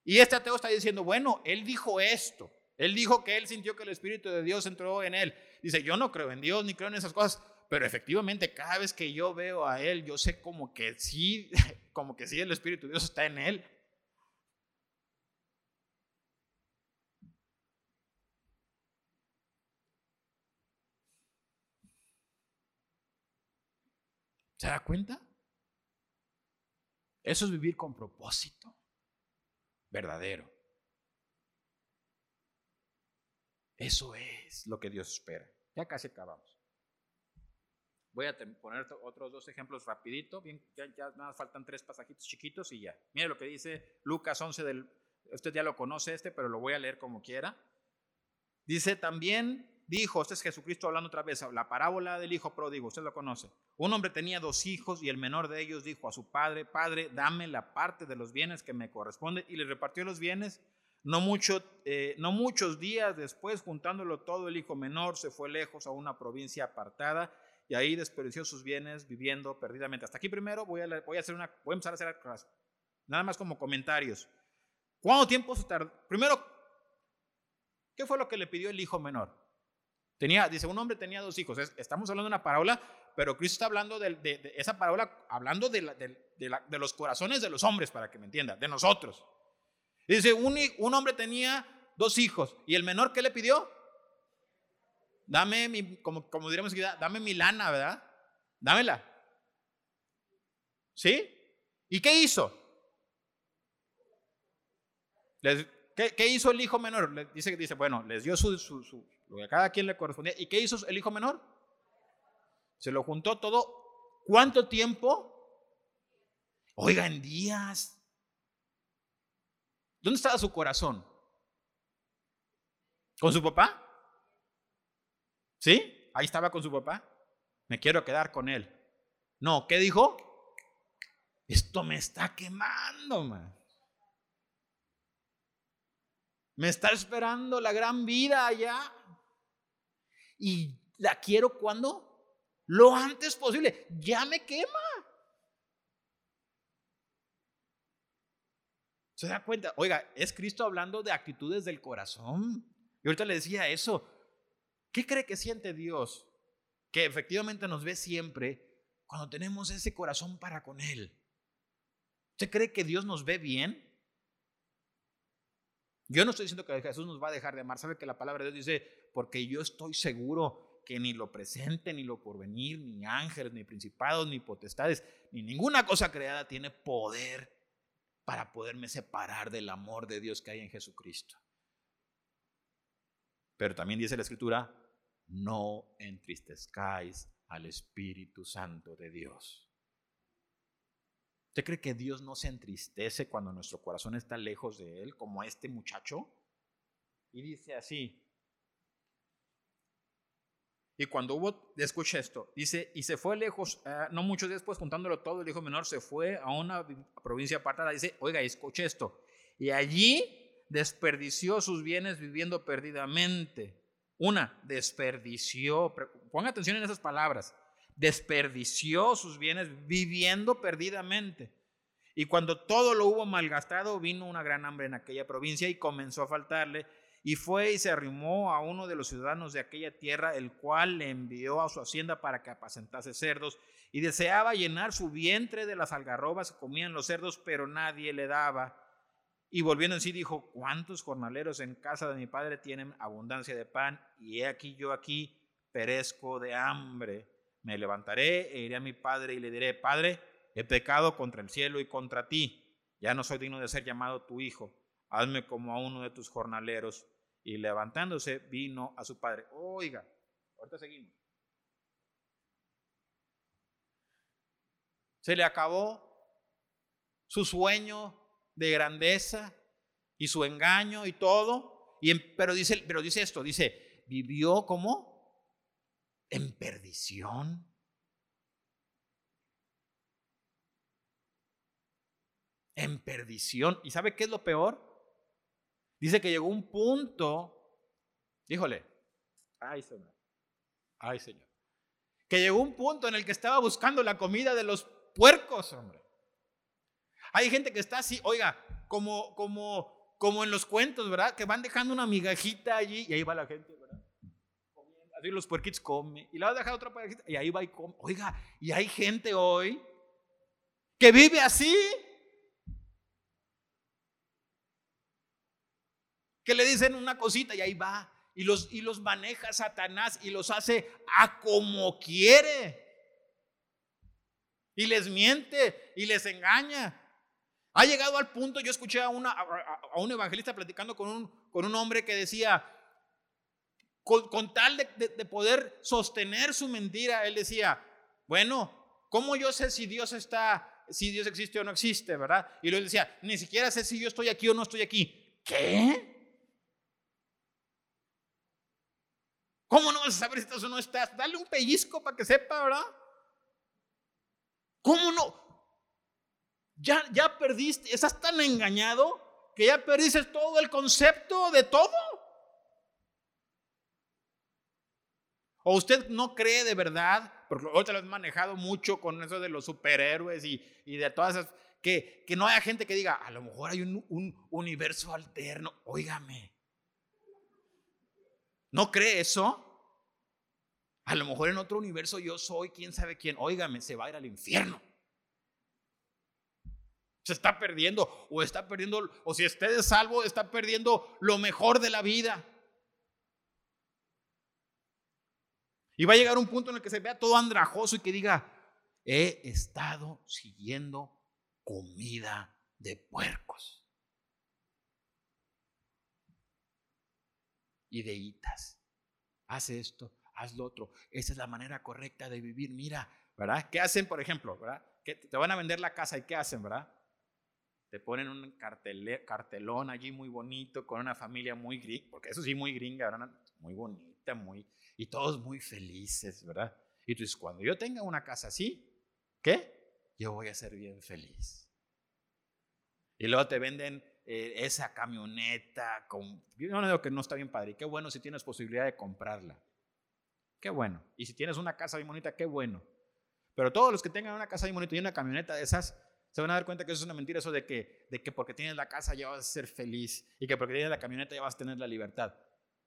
Y este ateo está diciendo, bueno, él dijo esto. Él dijo que él sintió que el Espíritu de Dios entró en él. Dice, yo no creo en Dios ni creo en esas cosas, pero efectivamente cada vez que yo veo a él, yo sé como que sí, como que sí el Espíritu de Dios está en él. ¿Se da cuenta? Eso es vivir con propósito verdadero. Eso es lo que Dios espera. Ya casi acabamos. Voy a poner otros dos ejemplos rapidito, bien, ya, nada faltan tres pasajitos chiquitos y ya. Mire lo que dice Lucas 11 del, usted ya lo conoce este, pero lo voy a leer como quiera. Dice también, dijo, este es Jesucristo hablando otra vez, la parábola del hijo pródigo, usted lo conoce. Un hombre tenía dos hijos y el menor de ellos dijo a su padre, padre, dame la parte de los bienes que me corresponde y le repartió los bienes. Eh, no muchos días después, juntándolo todo, el hijo menor se fue lejos a una provincia apartada y ahí desperdició sus bienes viviendo perdidamente. Hasta aquí primero voy a, voy a, hacer una, voy a empezar a hacer nada más como comentarios. ¿Cuánto tiempo se tardó? Primero, ¿qué fue lo que le pidió el hijo menor? Tenía, dice, un hombre tenía dos hijos. estamos hablando de una parábola, pero Cristo está hablando de, esa parábola, hablando de, de, los corazones de los hombres, para que me entienda, de nosotros. Dice, un, un hombre tenía dos hijos y el menor, ¿qué le pidió? Dame mi, como, como diríamos dame mi lana, ¿verdad? Dámela. ¿Sí? ¿Y qué hizo? ¿qué, hizo el hijo menor? Le dice, dice, bueno, les dio su, su, lo que a cada quien le correspondía. ¿Y qué hizo el hijo menor? Se lo juntó todo. ¿Cuánto tiempo? Oiga, en días. ¿Dónde estaba su corazón? ¿Con su papá? ¿Sí? Ahí estaba con su papá. Me quiero quedar con él. No, ¿qué dijo? Esto me está quemando, man. Me está esperando la gran vida allá. Y la quiero cuando? Lo antes posible. Ya me quema. ¿Se da cuenta? Oiga, es Cristo hablando de actitudes del corazón. Y ahorita le decía eso. ¿Qué cree que siente Dios? Que efectivamente nos ve siempre cuando tenemos ese corazón para con Él. ¿Usted cree que Dios nos ve bien? Yo no estoy diciendo que Jesús nos va a dejar de amar. Sabe que la palabra de Dios dice, porque yo estoy seguro que ni lo presente, ni lo porvenir, ni ángeles, ni principados, ni potestades, ni ninguna cosa creada tiene poder para poderme separar del amor de Dios que hay en Jesucristo. Pero también dice la Escritura, no entristezcáis al Espíritu Santo de Dios. ¿Usted cree que Dios no se entristece cuando nuestro corazón está lejos de Él, como este muchacho? Y dice así. Y cuando hubo, escucha esto, dice, y se fue lejos, eh, no muchos después, contándolo todo, el hijo menor se fue a una provincia apartada. Dice, oiga, escuche esto. Y allí desperdició sus bienes viviendo perdidamente. Una, desperdició, ponga atención en esas palabras, desperdició sus bienes viviendo perdidamente. Y cuando todo lo hubo malgastado, vino una gran hambre en aquella provincia y comenzó a faltarle. Y fue y se arrimó a uno de los ciudadanos de aquella tierra, el cual le envió a su hacienda para que apacentase cerdos. Y deseaba llenar su vientre de las algarrobas que comían los cerdos, pero nadie le daba. Y volviendo en sí dijo, ¿cuántos jornaleros en casa de mi padre tienen abundancia de pan? Y he aquí yo aquí perezco de hambre. Me levantaré e iré a mi padre y le diré, Padre, he pecado contra el cielo y contra ti. Ya no soy digno de ser llamado tu hijo. Hazme como a uno de tus jornaleros. Y levantándose vino a su padre. Oiga, ahorita seguimos. Se le acabó su sueño de grandeza y su engaño y todo. Y pero, dice, pero dice esto, dice, vivió como en perdición. En perdición. ¿Y sabe qué es lo peor? Dice que llegó un punto, híjole, ay Señor, ay Señor, que llegó un punto en el que estaba buscando la comida de los puercos, hombre. Hay gente que está así, oiga, como, como, como en los cuentos, ¿verdad? Que van dejando una migajita allí y ahí va la gente, ¿verdad? Así los puerquitos comen y la va a dejar otra migajita y ahí va y come. Oiga, y hay gente hoy que vive así. Que le dicen una cosita y ahí va. Y los, y los maneja Satanás y los hace a como quiere. Y les miente y les engaña. Ha llegado al punto, yo escuché a, una, a, un evangelista platicando con un, con un hombre que decía, con, tal de, de, poder sostener su mentira, él decía, bueno, ¿cómo yo sé si Dios está, si Dios existe o no existe, verdad? Y luego decía, ni siquiera sé si yo estoy aquí o no estoy aquí. ¿Qué? ¿Cómo no vas a saber si estás o no estás? Dale un pellizco para que sepa, ¿verdad? ¿Cómo no? Ya, ya perdiste, estás tan engañado que ya perdiste todo el concepto de todo. ¿O usted no cree de verdad? Porque ahorita lo has manejado mucho con eso de los superhéroes y, y de todas esas. Que, que, no haya gente que diga, a lo mejor hay un, un universo alterno. Óigame. ¿No cree eso? A lo mejor en otro universo yo soy quién sabe quién. Óigame, se va a ir al infierno se está perdiendo o está perdiendo, o si usted es salvo, está perdiendo lo mejor de la vida. Y va a llegar un punto en el que se vea todo andrajoso y que diga, he estado siguiendo comida de puercos y de hitas. Haz esto, haz lo otro. Esa es la manera correcta de vivir. Mira, ¿verdad? ¿Qué hacen, por ejemplo? ¿verdad? Te van a vender la casa y ¿qué hacen, verdad? te ponen un cartelón allí muy bonito con una familia muy gringa, porque eso sí, muy gringa, muy bonita, muy, y todos muy felices, ¿verdad? Y tú dices, cuando yo tenga una casa así, ¿qué? Yo voy a ser bien feliz. Y luego te venden eh, esa camioneta con... Yo no digo que no está bien padre, y qué bueno si tienes posibilidad de comprarla. Qué bueno. Y si tienes una casa bien bonita, qué bueno. Pero todos los que tengan una casa bien bonita y una camioneta de esas, se van a dar cuenta que eso es una mentira, eso de que, de que porque tienes la casa ya vas a ser feliz y que porque tienes la camioneta ya vas a tener la libertad.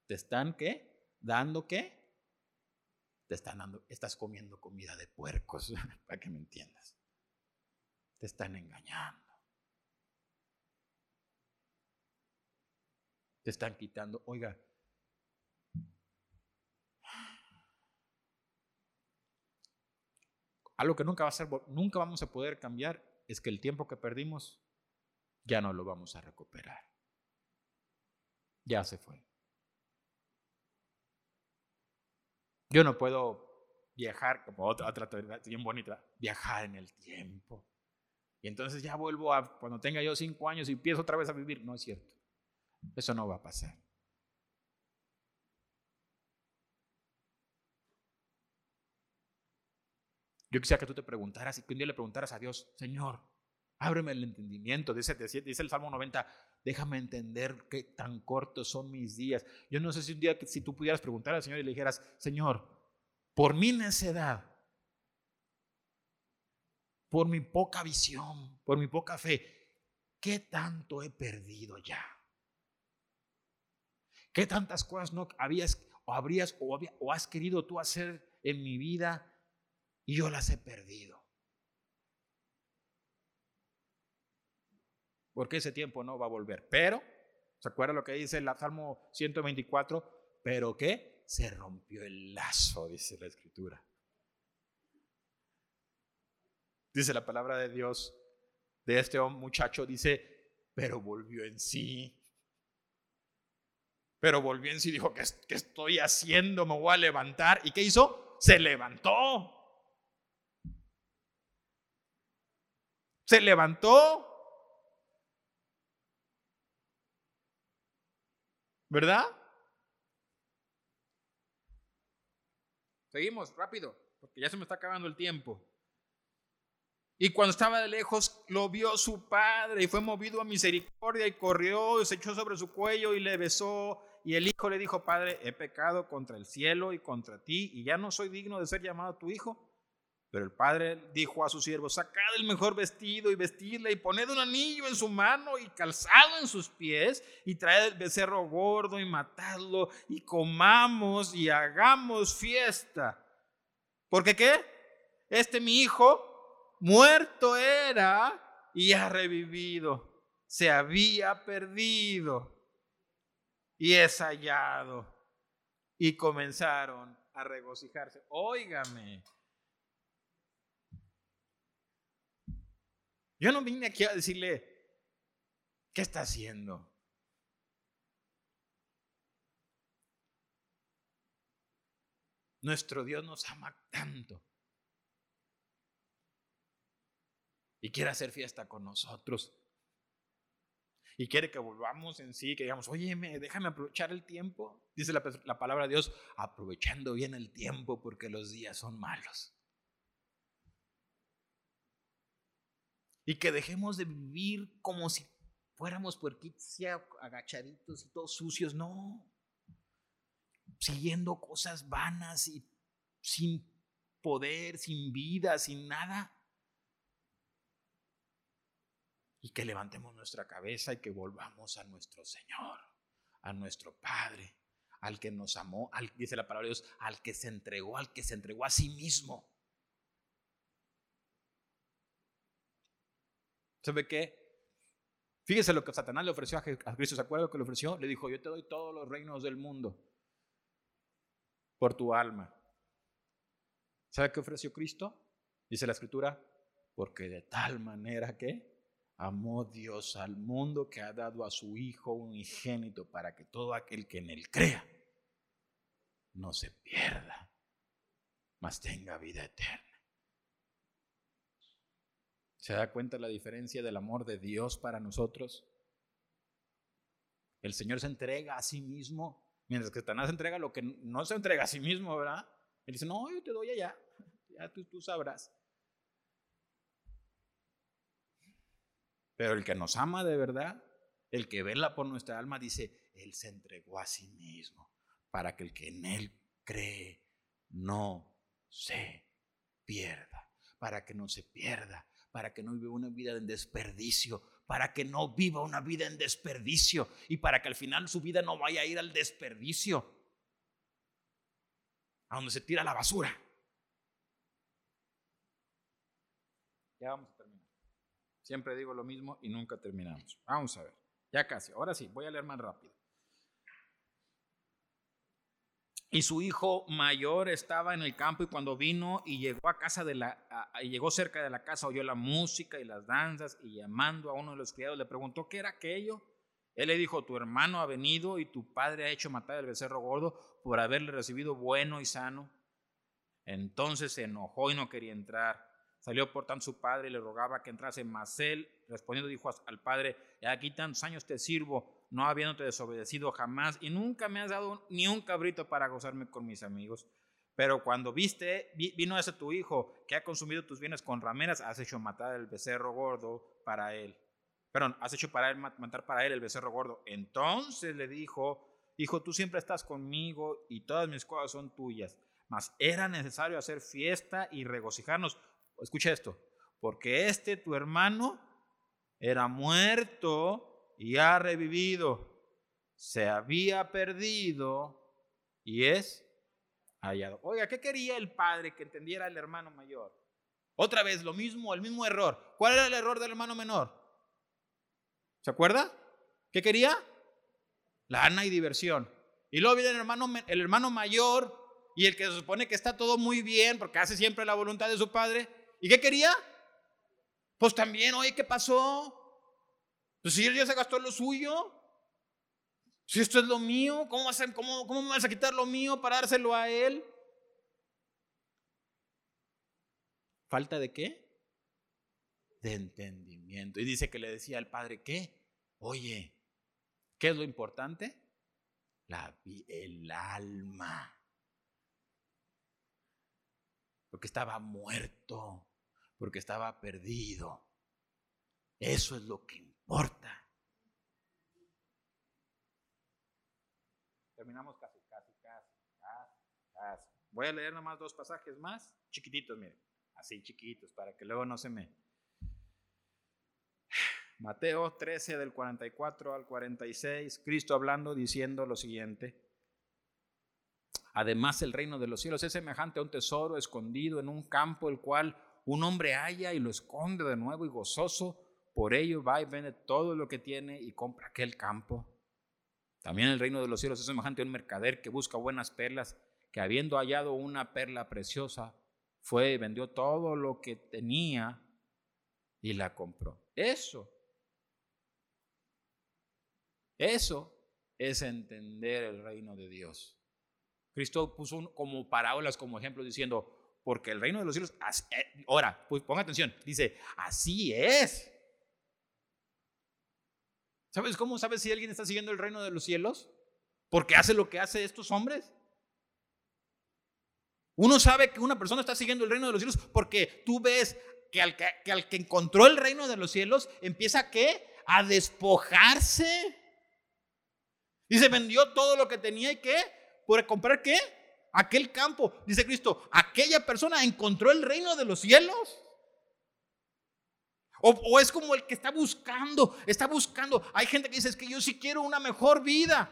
¿Te están qué? ¿Dando qué? Te están dando, estás comiendo comida de puercos, para que me entiendas. Te están engañando. Te están quitando. Oiga, algo que nunca va a ser, nunca vamos a poder cambiar es que el tiempo que perdimos ya no lo vamos a recuperar. Ya se fue. Yo no puedo viajar, como otra, otra bien bonita, viajar en el tiempo. Y entonces ya vuelvo a, cuando tenga yo cinco años y empiezo otra vez a vivir. No es cierto. Eso no va a pasar. Yo quisiera que tú te preguntaras y que un día le preguntaras a Dios, Señor, ábreme el entendimiento. Dice, dice el Salmo 90, déjame entender qué tan cortos son mis días. Yo no sé si un día, si tú pudieras preguntar al Señor y le dijeras, Señor, por mi necedad, por mi poca visión, por mi poca fe, ¿qué tanto he perdido ya? ¿Qué tantas cosas no habías o habrías o, o has querido tú hacer en mi vida y yo las he perdido. Porque ese tiempo no va a volver. Pero, ¿se acuerda lo que dice el Salmo 124? Pero que se rompió el lazo, dice la escritura. Dice la palabra de Dios de este muchacho, dice, pero volvió en sí. Pero volvió en sí, dijo, ¿qué, ¿qué estoy haciendo? Me voy a levantar. ¿Y qué hizo? Se levantó. se levantó. ¿Verdad? Seguimos rápido, porque ya se me está acabando el tiempo. Y cuando estaba de lejos, lo vio su padre y fue movido a misericordia y corrió y se echó sobre su cuello y le besó. Y el hijo le dijo, Padre, he pecado contra el cielo y contra ti y ya no soy digno de ser llamado tu hijo. Pero el padre dijo a su siervo, sacad el mejor vestido y vestidle y poned un anillo en su mano y calzado en sus pies y traed el becerro gordo y matadlo y comamos y hagamos fiesta. Porque qué? Este mi hijo muerto era y ha revivido. Se había perdido y es hallado. Y comenzaron a regocijarse. Óigame. Yo no vine aquí a decirle, ¿qué está haciendo? Nuestro Dios nos ama tanto. Y quiere hacer fiesta con nosotros. Y quiere que volvamos en sí, que digamos, oye, déjame aprovechar el tiempo. Dice la, la palabra de Dios, aprovechando bien el tiempo porque los días son malos. Y que dejemos de vivir como si fuéramos puerquitos agachaditos y todos sucios. No. Siguiendo cosas vanas y sin poder, sin vida, sin nada. Y que levantemos nuestra cabeza y que volvamos a nuestro Señor, a nuestro Padre, al que nos amó, al, dice la palabra de Dios, al que se entregó, al que se entregó a sí mismo ¿Sabe qué? Fíjese lo que Satanás le ofreció a Cristo. ¿Se acuerda lo que le ofreció? Le dijo, yo te doy todos los reinos del mundo por tu alma. ¿Sabe qué ofreció Cristo? Dice la escritura, porque de tal manera que amó Dios al mundo que ha dado a su Hijo un unigénito para que todo aquel que en él crea no se pierda, mas tenga vida eterna. ¿Se da cuenta la diferencia del amor de Dios para nosotros? El Señor se entrega a sí mismo, mientras que Satanás entrega lo que no se entrega a sí mismo, ¿verdad? Él dice, no, yo te doy allá, ya tú sabrás. Pero el que nos ama de verdad, el que vela por nuestra alma, dice, Él se entregó a sí mismo para que el que en Él cree no se pierda, para que no se pierda, para que no viva una vida en desperdicio, para que no viva una vida en desperdicio y para que al final su vida no vaya a ir al desperdicio, a donde se tira la basura. Ya vamos. Siempre digo lo mismo y nunca terminamos. Vamos a ver. Ya casi. Ahora sí, voy a leer más rápido. Y su hijo mayor estaba en el campo y cuando vino y llegó a casa de la y llegó cerca de la casa oyó la música y las danzas y llamando a uno de los criados le preguntó qué era aquello. Él le dijo, "Tu hermano ha venido y tu padre ha hecho matar al becerro gordo por haberle recibido bueno y sano." Entonces se enojó y no quería entrar. Salió por tanto su padre y le rogaba que entrase, mas él respondiendo dijo al padre, aquí tantos años te sirvo no habiéndote desobedecido jamás y nunca me has dado ni un cabrito para gozarme con mis amigos. Pero cuando viste, vino ese tu hijo que ha consumido tus bienes con rameras, has hecho matar el becerro gordo para él. Perdón, has hecho para él, matar para él el becerro gordo. Entonces le dijo, hijo, tú siempre estás conmigo y todas mis cosas son tuyas. Mas era necesario hacer fiesta y regocijarnos. Escucha esto, porque este tu hermano era muerto y ha revivido. Se había perdido y es hallado. Oiga, ¿qué quería el padre que entendiera el hermano mayor? Otra vez, lo mismo, el mismo error. ¿Cuál era el error del hermano menor? ¿Se acuerda? ¿Qué quería? Lana y diversión. Y luego viene el hermano, el hermano mayor y el que se supone que está todo muy bien porque hace siempre la voluntad de su padre. ¿Y qué quería? Pues también, oye, ¿qué pasó? Pues si él ya se gastó lo suyo, si esto es lo mío, ¿cómo, vas a, cómo, ¿cómo me vas a quitar lo mío para dárselo a él? ¿Falta de qué? De entendimiento. Y dice que le decía al padre, ¿qué? Oye, ¿qué es lo importante? El alma. Porque estaba muerto, porque estaba perdido. Eso es lo que importa. Terminamos casi, casi, casi, casi, Voy a leer nomás dos pasajes más, chiquititos, miren, así chiquitos, para que luego no se me... Mateo 13 del 44 al 46, Cristo hablando diciendo lo siguiente. Además el reino de los cielos es semejante a un tesoro escondido en un campo, el cual un hombre halla y lo esconde de nuevo y gozoso por ello va y vende todo lo que tiene y compra aquel campo. También el reino de los cielos es semejante a un mercader que busca buenas perlas, que habiendo hallado una perla preciosa, fue y vendió todo lo que tenía y la compró. Eso, eso es entender el reino de Dios. Cristo puso como parábolas, como ejemplo, diciendo, porque el reino de los cielos, eh, ahora, pues ponga atención, dice, así es. ¿Sabes cómo sabes si alguien está siguiendo el reino de los cielos? Porque hace lo que hace estos hombres. Uno sabe que una persona está siguiendo el reino de los cielos porque tú ves que al que, al que encontró el reino de los cielos empieza qué? A despojarse. Se vendió todo lo que tenía y qué? ¿Por comprar qué? Aquel campo. Dice Cristo, aquella persona encontró el reino de los cielos. O, es como el que está buscando, está buscando. Hay gente que dice, es que yo sí quiero una mejor vida.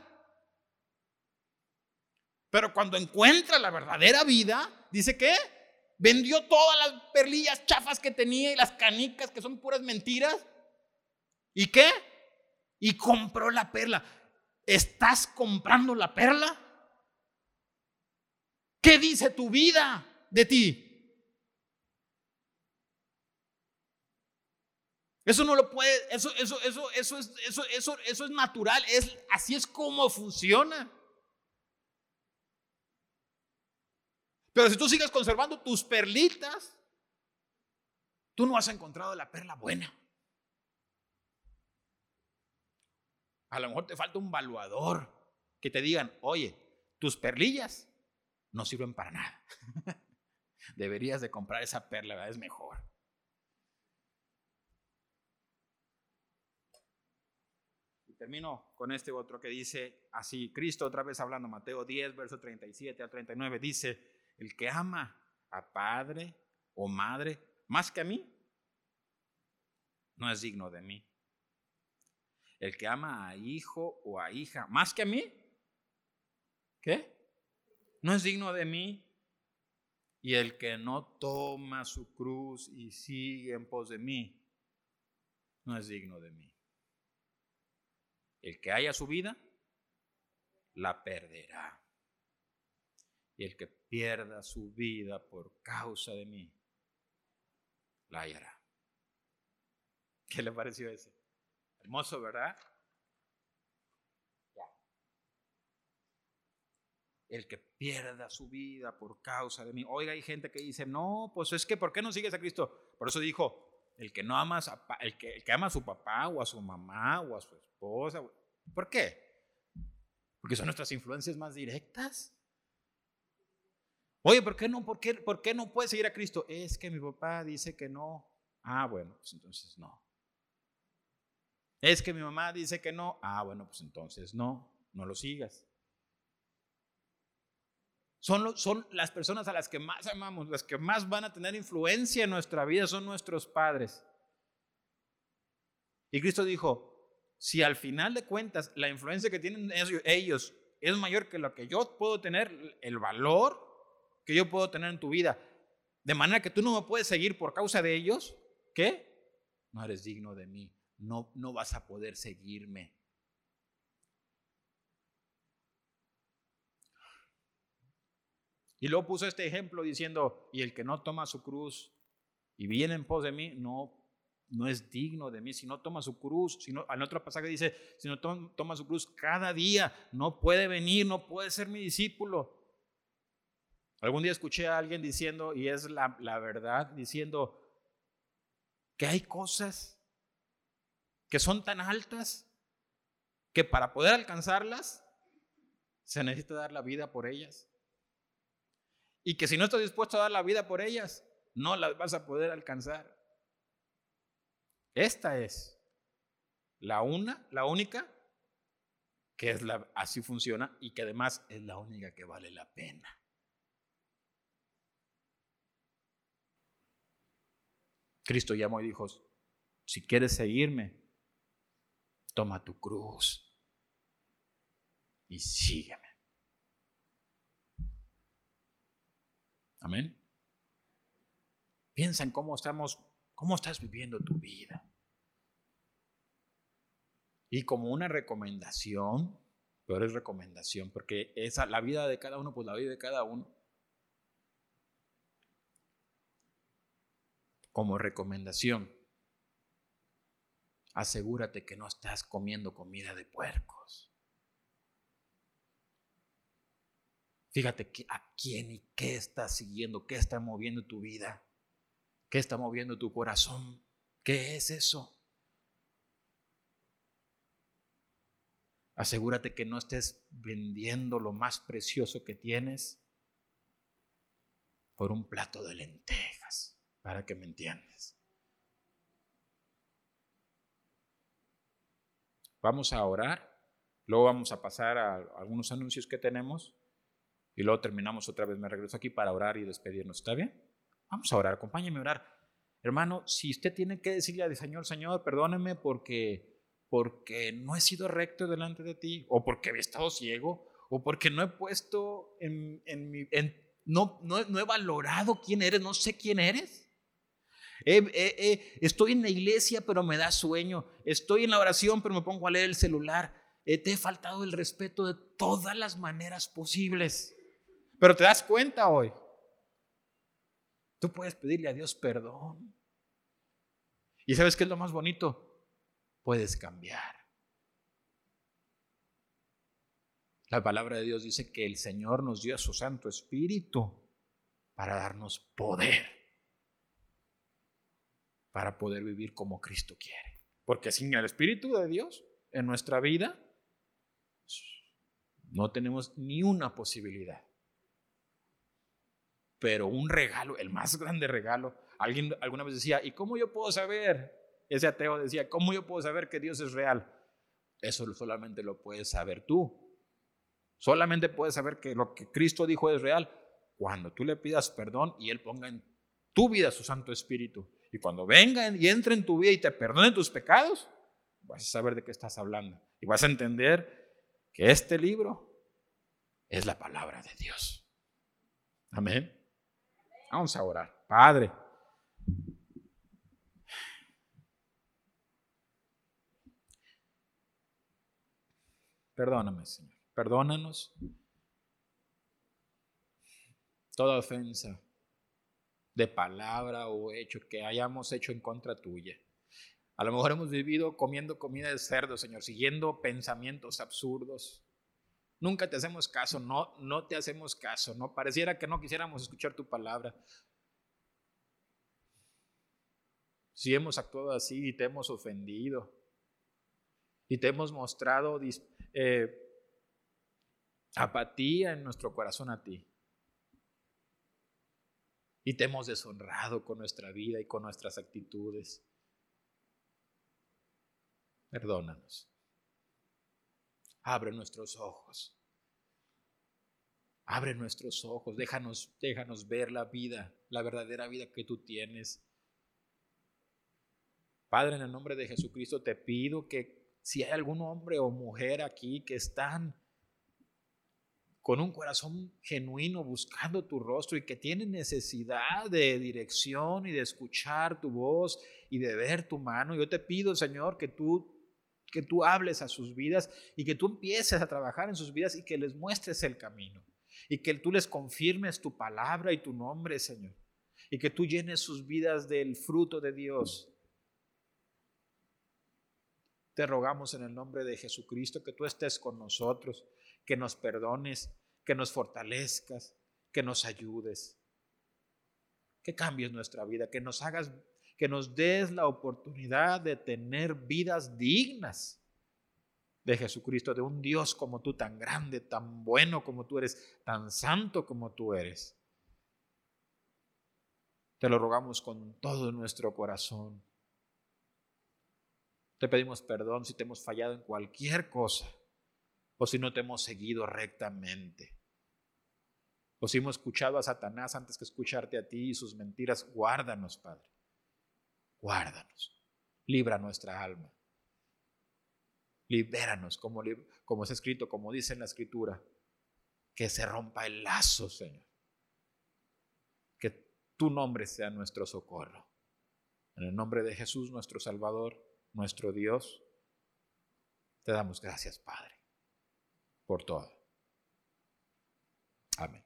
Pero cuando encuentra la verdadera vida, dice que vendió todas las perlillas chafas que tenía y las canicas que son puras mentiras. ¿Y qué? Y compró la perla. ¿Estás comprando la perla? ¿Qué dice tu vida de ti? Eso no lo puede, eso, eso, eso, eso, es, eso, eso, eso es natural, es, así es como funciona. Pero si tú sigues conservando tus perlitas, tú no has encontrado la perla buena. A lo mejor te falta un valuador que te digan, oye, tus perlillas no sirven para nada. Deberías de comprar esa perla, es mejor. termino con este otro que dice así, Cristo otra vez hablando, Mateo 10, verso 37 al 39, dice, El que ama a padre o madre más que a mí, no es digno de mí. El que ama a hijo o a hija más que a mí, ¿qué? No es digno de mí. Y el que no toma su cruz y sigue en pos de mí, no es digno de mí. El que haya su vida, la perderá. Y el que pierda su vida por causa de mí, la hallará. ¿Qué le pareció ese? Hermoso, ¿verdad? El que pierda su vida por causa de mí. Oiga, hay gente que dice, no, pues es que, ¿por qué no sigues a Cristo? Por eso dijo, el que no ama, a, el que, ama a su papá o a su mamá o a su esposa. ¿Por qué? Porque son nuestras influencias más directas. Oye, ¿por qué no? ¿Por qué, ¿Por qué no puede seguir a Cristo? Es que mi papá dice que no. Ah, bueno, pues entonces no. Es que mi mamá dice que no. Ah, bueno, pues entonces no, no lo sigas. Son, son las personas a las que más amamos, las que más van a tener influencia en nuestra vida, son nuestros padres. Y Cristo dijo, si al final de cuentas la influencia que tienen ellos es mayor que lo que yo puedo tener, el valor que yo puedo tener en tu vida, de manera que tú no me puedes seguir por causa de ellos, ¿qué? No eres digno de mí, no, no vas a poder seguirme. Y luego puso este ejemplo diciendo, y el que no toma su cruz y viene en pos de mí, no, no es digno de mí. Si no toma su cruz, si no, en otro pasaje dice, si no toma su cruz cada día, no puede venir, no puede ser mi discípulo. Algún día escuché a alguien diciendo, y es la, la verdad, diciendo que hay cosas que son tan altas que para poder alcanzarlas se necesita dar la vida por ellas. Y que si no estás dispuesto a dar la vida por ellas, no las vas a poder alcanzar. Esta es la una, la única que es la, así funciona y que además es la única que vale la pena. Cristo llamó y dijo, si quieres seguirme, toma tu cruz y sígueme. Amén. Piensa en cómo estamos, cómo estás viviendo tu vida. Y como una recomendación, pero es recomendación, porque esa, la vida de cada uno, pues la vida de cada uno. Como recomendación, asegúrate que no estás comiendo comida de puercos. Fíjate a quién y qué estás siguiendo, qué está moviendo tu vida, qué está moviendo tu corazón, qué es eso. Asegúrate que no estés vendiendo lo más precioso que tienes por un plato de lentejas, para que me entiendas. Vamos a orar, luego vamos a pasar a algunos anuncios que tenemos y luego terminamos otra vez. Me regreso aquí para orar y despedirnos. ¿Está bien? Vamos a orar. Acompáñeme a orar. Hermano, si usted tiene que decirle al Señor, Señor, perdóneme porque, porque no he sido recto delante de ti, o porque había estado ciego, o porque no he puesto en, en mi... no, no, no, he valorado quién eres, no sé quién eres. estoy en la iglesia, pero me da sueño. Estoy en la oración, pero me pongo a leer el celular. te he faltado el respeto de todas las maneras posibles. Pero te das cuenta hoy. Tú puedes pedirle a Dios perdón. ¿Y sabes qué es lo más bonito? Puedes cambiar. La palabra de Dios dice que el Señor nos dio a su Santo Espíritu para darnos poder, para poder vivir como Cristo quiere. Porque sin el Espíritu de Dios en nuestra vida, no tenemos ni una posibilidad pero un regalo, el más grande regalo. Alguien alguna vez decía, ¿y cómo yo puedo saber? Ese ateo decía, ¿cómo yo puedo saber que Dios es real? Eso solamente lo puedes saber tú. Solamente puedes saber que lo que Cristo dijo es real cuando tú le pidas perdón y Él ponga en tu vida su Santo Espíritu. Y cuando venga y entre en tu vida y te perdone tus pecados, vas a saber de qué estás hablando. Y vas a entender que este libro es la palabra de Dios. Amén. Vamos a orar. Padre. Perdóname, Señor. Perdónanos toda ofensa de palabra o hecho que hayamos hecho en contra tuya. A lo mejor hemos vivido comiendo comida de cerdo, Señor, siguiendo pensamientos absurdos. Nunca te hacemos caso, no, no te hacemos caso, no pareciera que no quisiéramos escuchar tu palabra. Si hemos actuado así y te hemos ofendido y te hemos mostrado eh, apatía en nuestro corazón a ti y te hemos deshonrado con nuestra vida y con nuestras actitudes. Perdónanos. Abre nuestros ojos. Abre nuestros ojos. Déjanos, déjanos ver la vida, la verdadera vida que tú tienes. Padre, en el nombre de Jesucristo te pido que si hay algún hombre o mujer aquí que están con un corazón genuino buscando tu rostro y que tienen necesidad de dirección y de escuchar tu voz y de ver tu mano. Yo te pido, Señor, que tú que tú hables a sus vidas y que tú empieces a trabajar en sus vidas y que les muestres el camino y que tú les confirmes tu palabra y tu nombre, Señor, y que tú llenes sus vidas del fruto de Dios. Te rogamos en el nombre de Jesucristo que tú estés con nosotros, que nos perdones, que nos fortalezcas, que nos ayudes, que cambies nuestra vida, que nos hagas, que nos des la oportunidad de tener vidas dignas de Jesucristo, de un Dios como tú, tan grande, tan bueno como tú eres, tan santo como tú eres. Te lo rogamos con todo nuestro corazón. Te pedimos perdón si te hemos fallado en cualquier cosa o si no te hemos seguido rectamente. O si hemos escuchado a Satanás antes que escucharte a ti y sus mentiras, guárdanos, Padre. Guárdanos. Libra nuestra alma. Libéranos, como, como es escrito, como dice en la Escritura. Que se rompa el lazo, Señor. Que tu nombre sea nuestro socorro. En el nombre de Jesús, nuestro Salvador, nuestro Dios, te damos gracias, Padre por todo. Amén.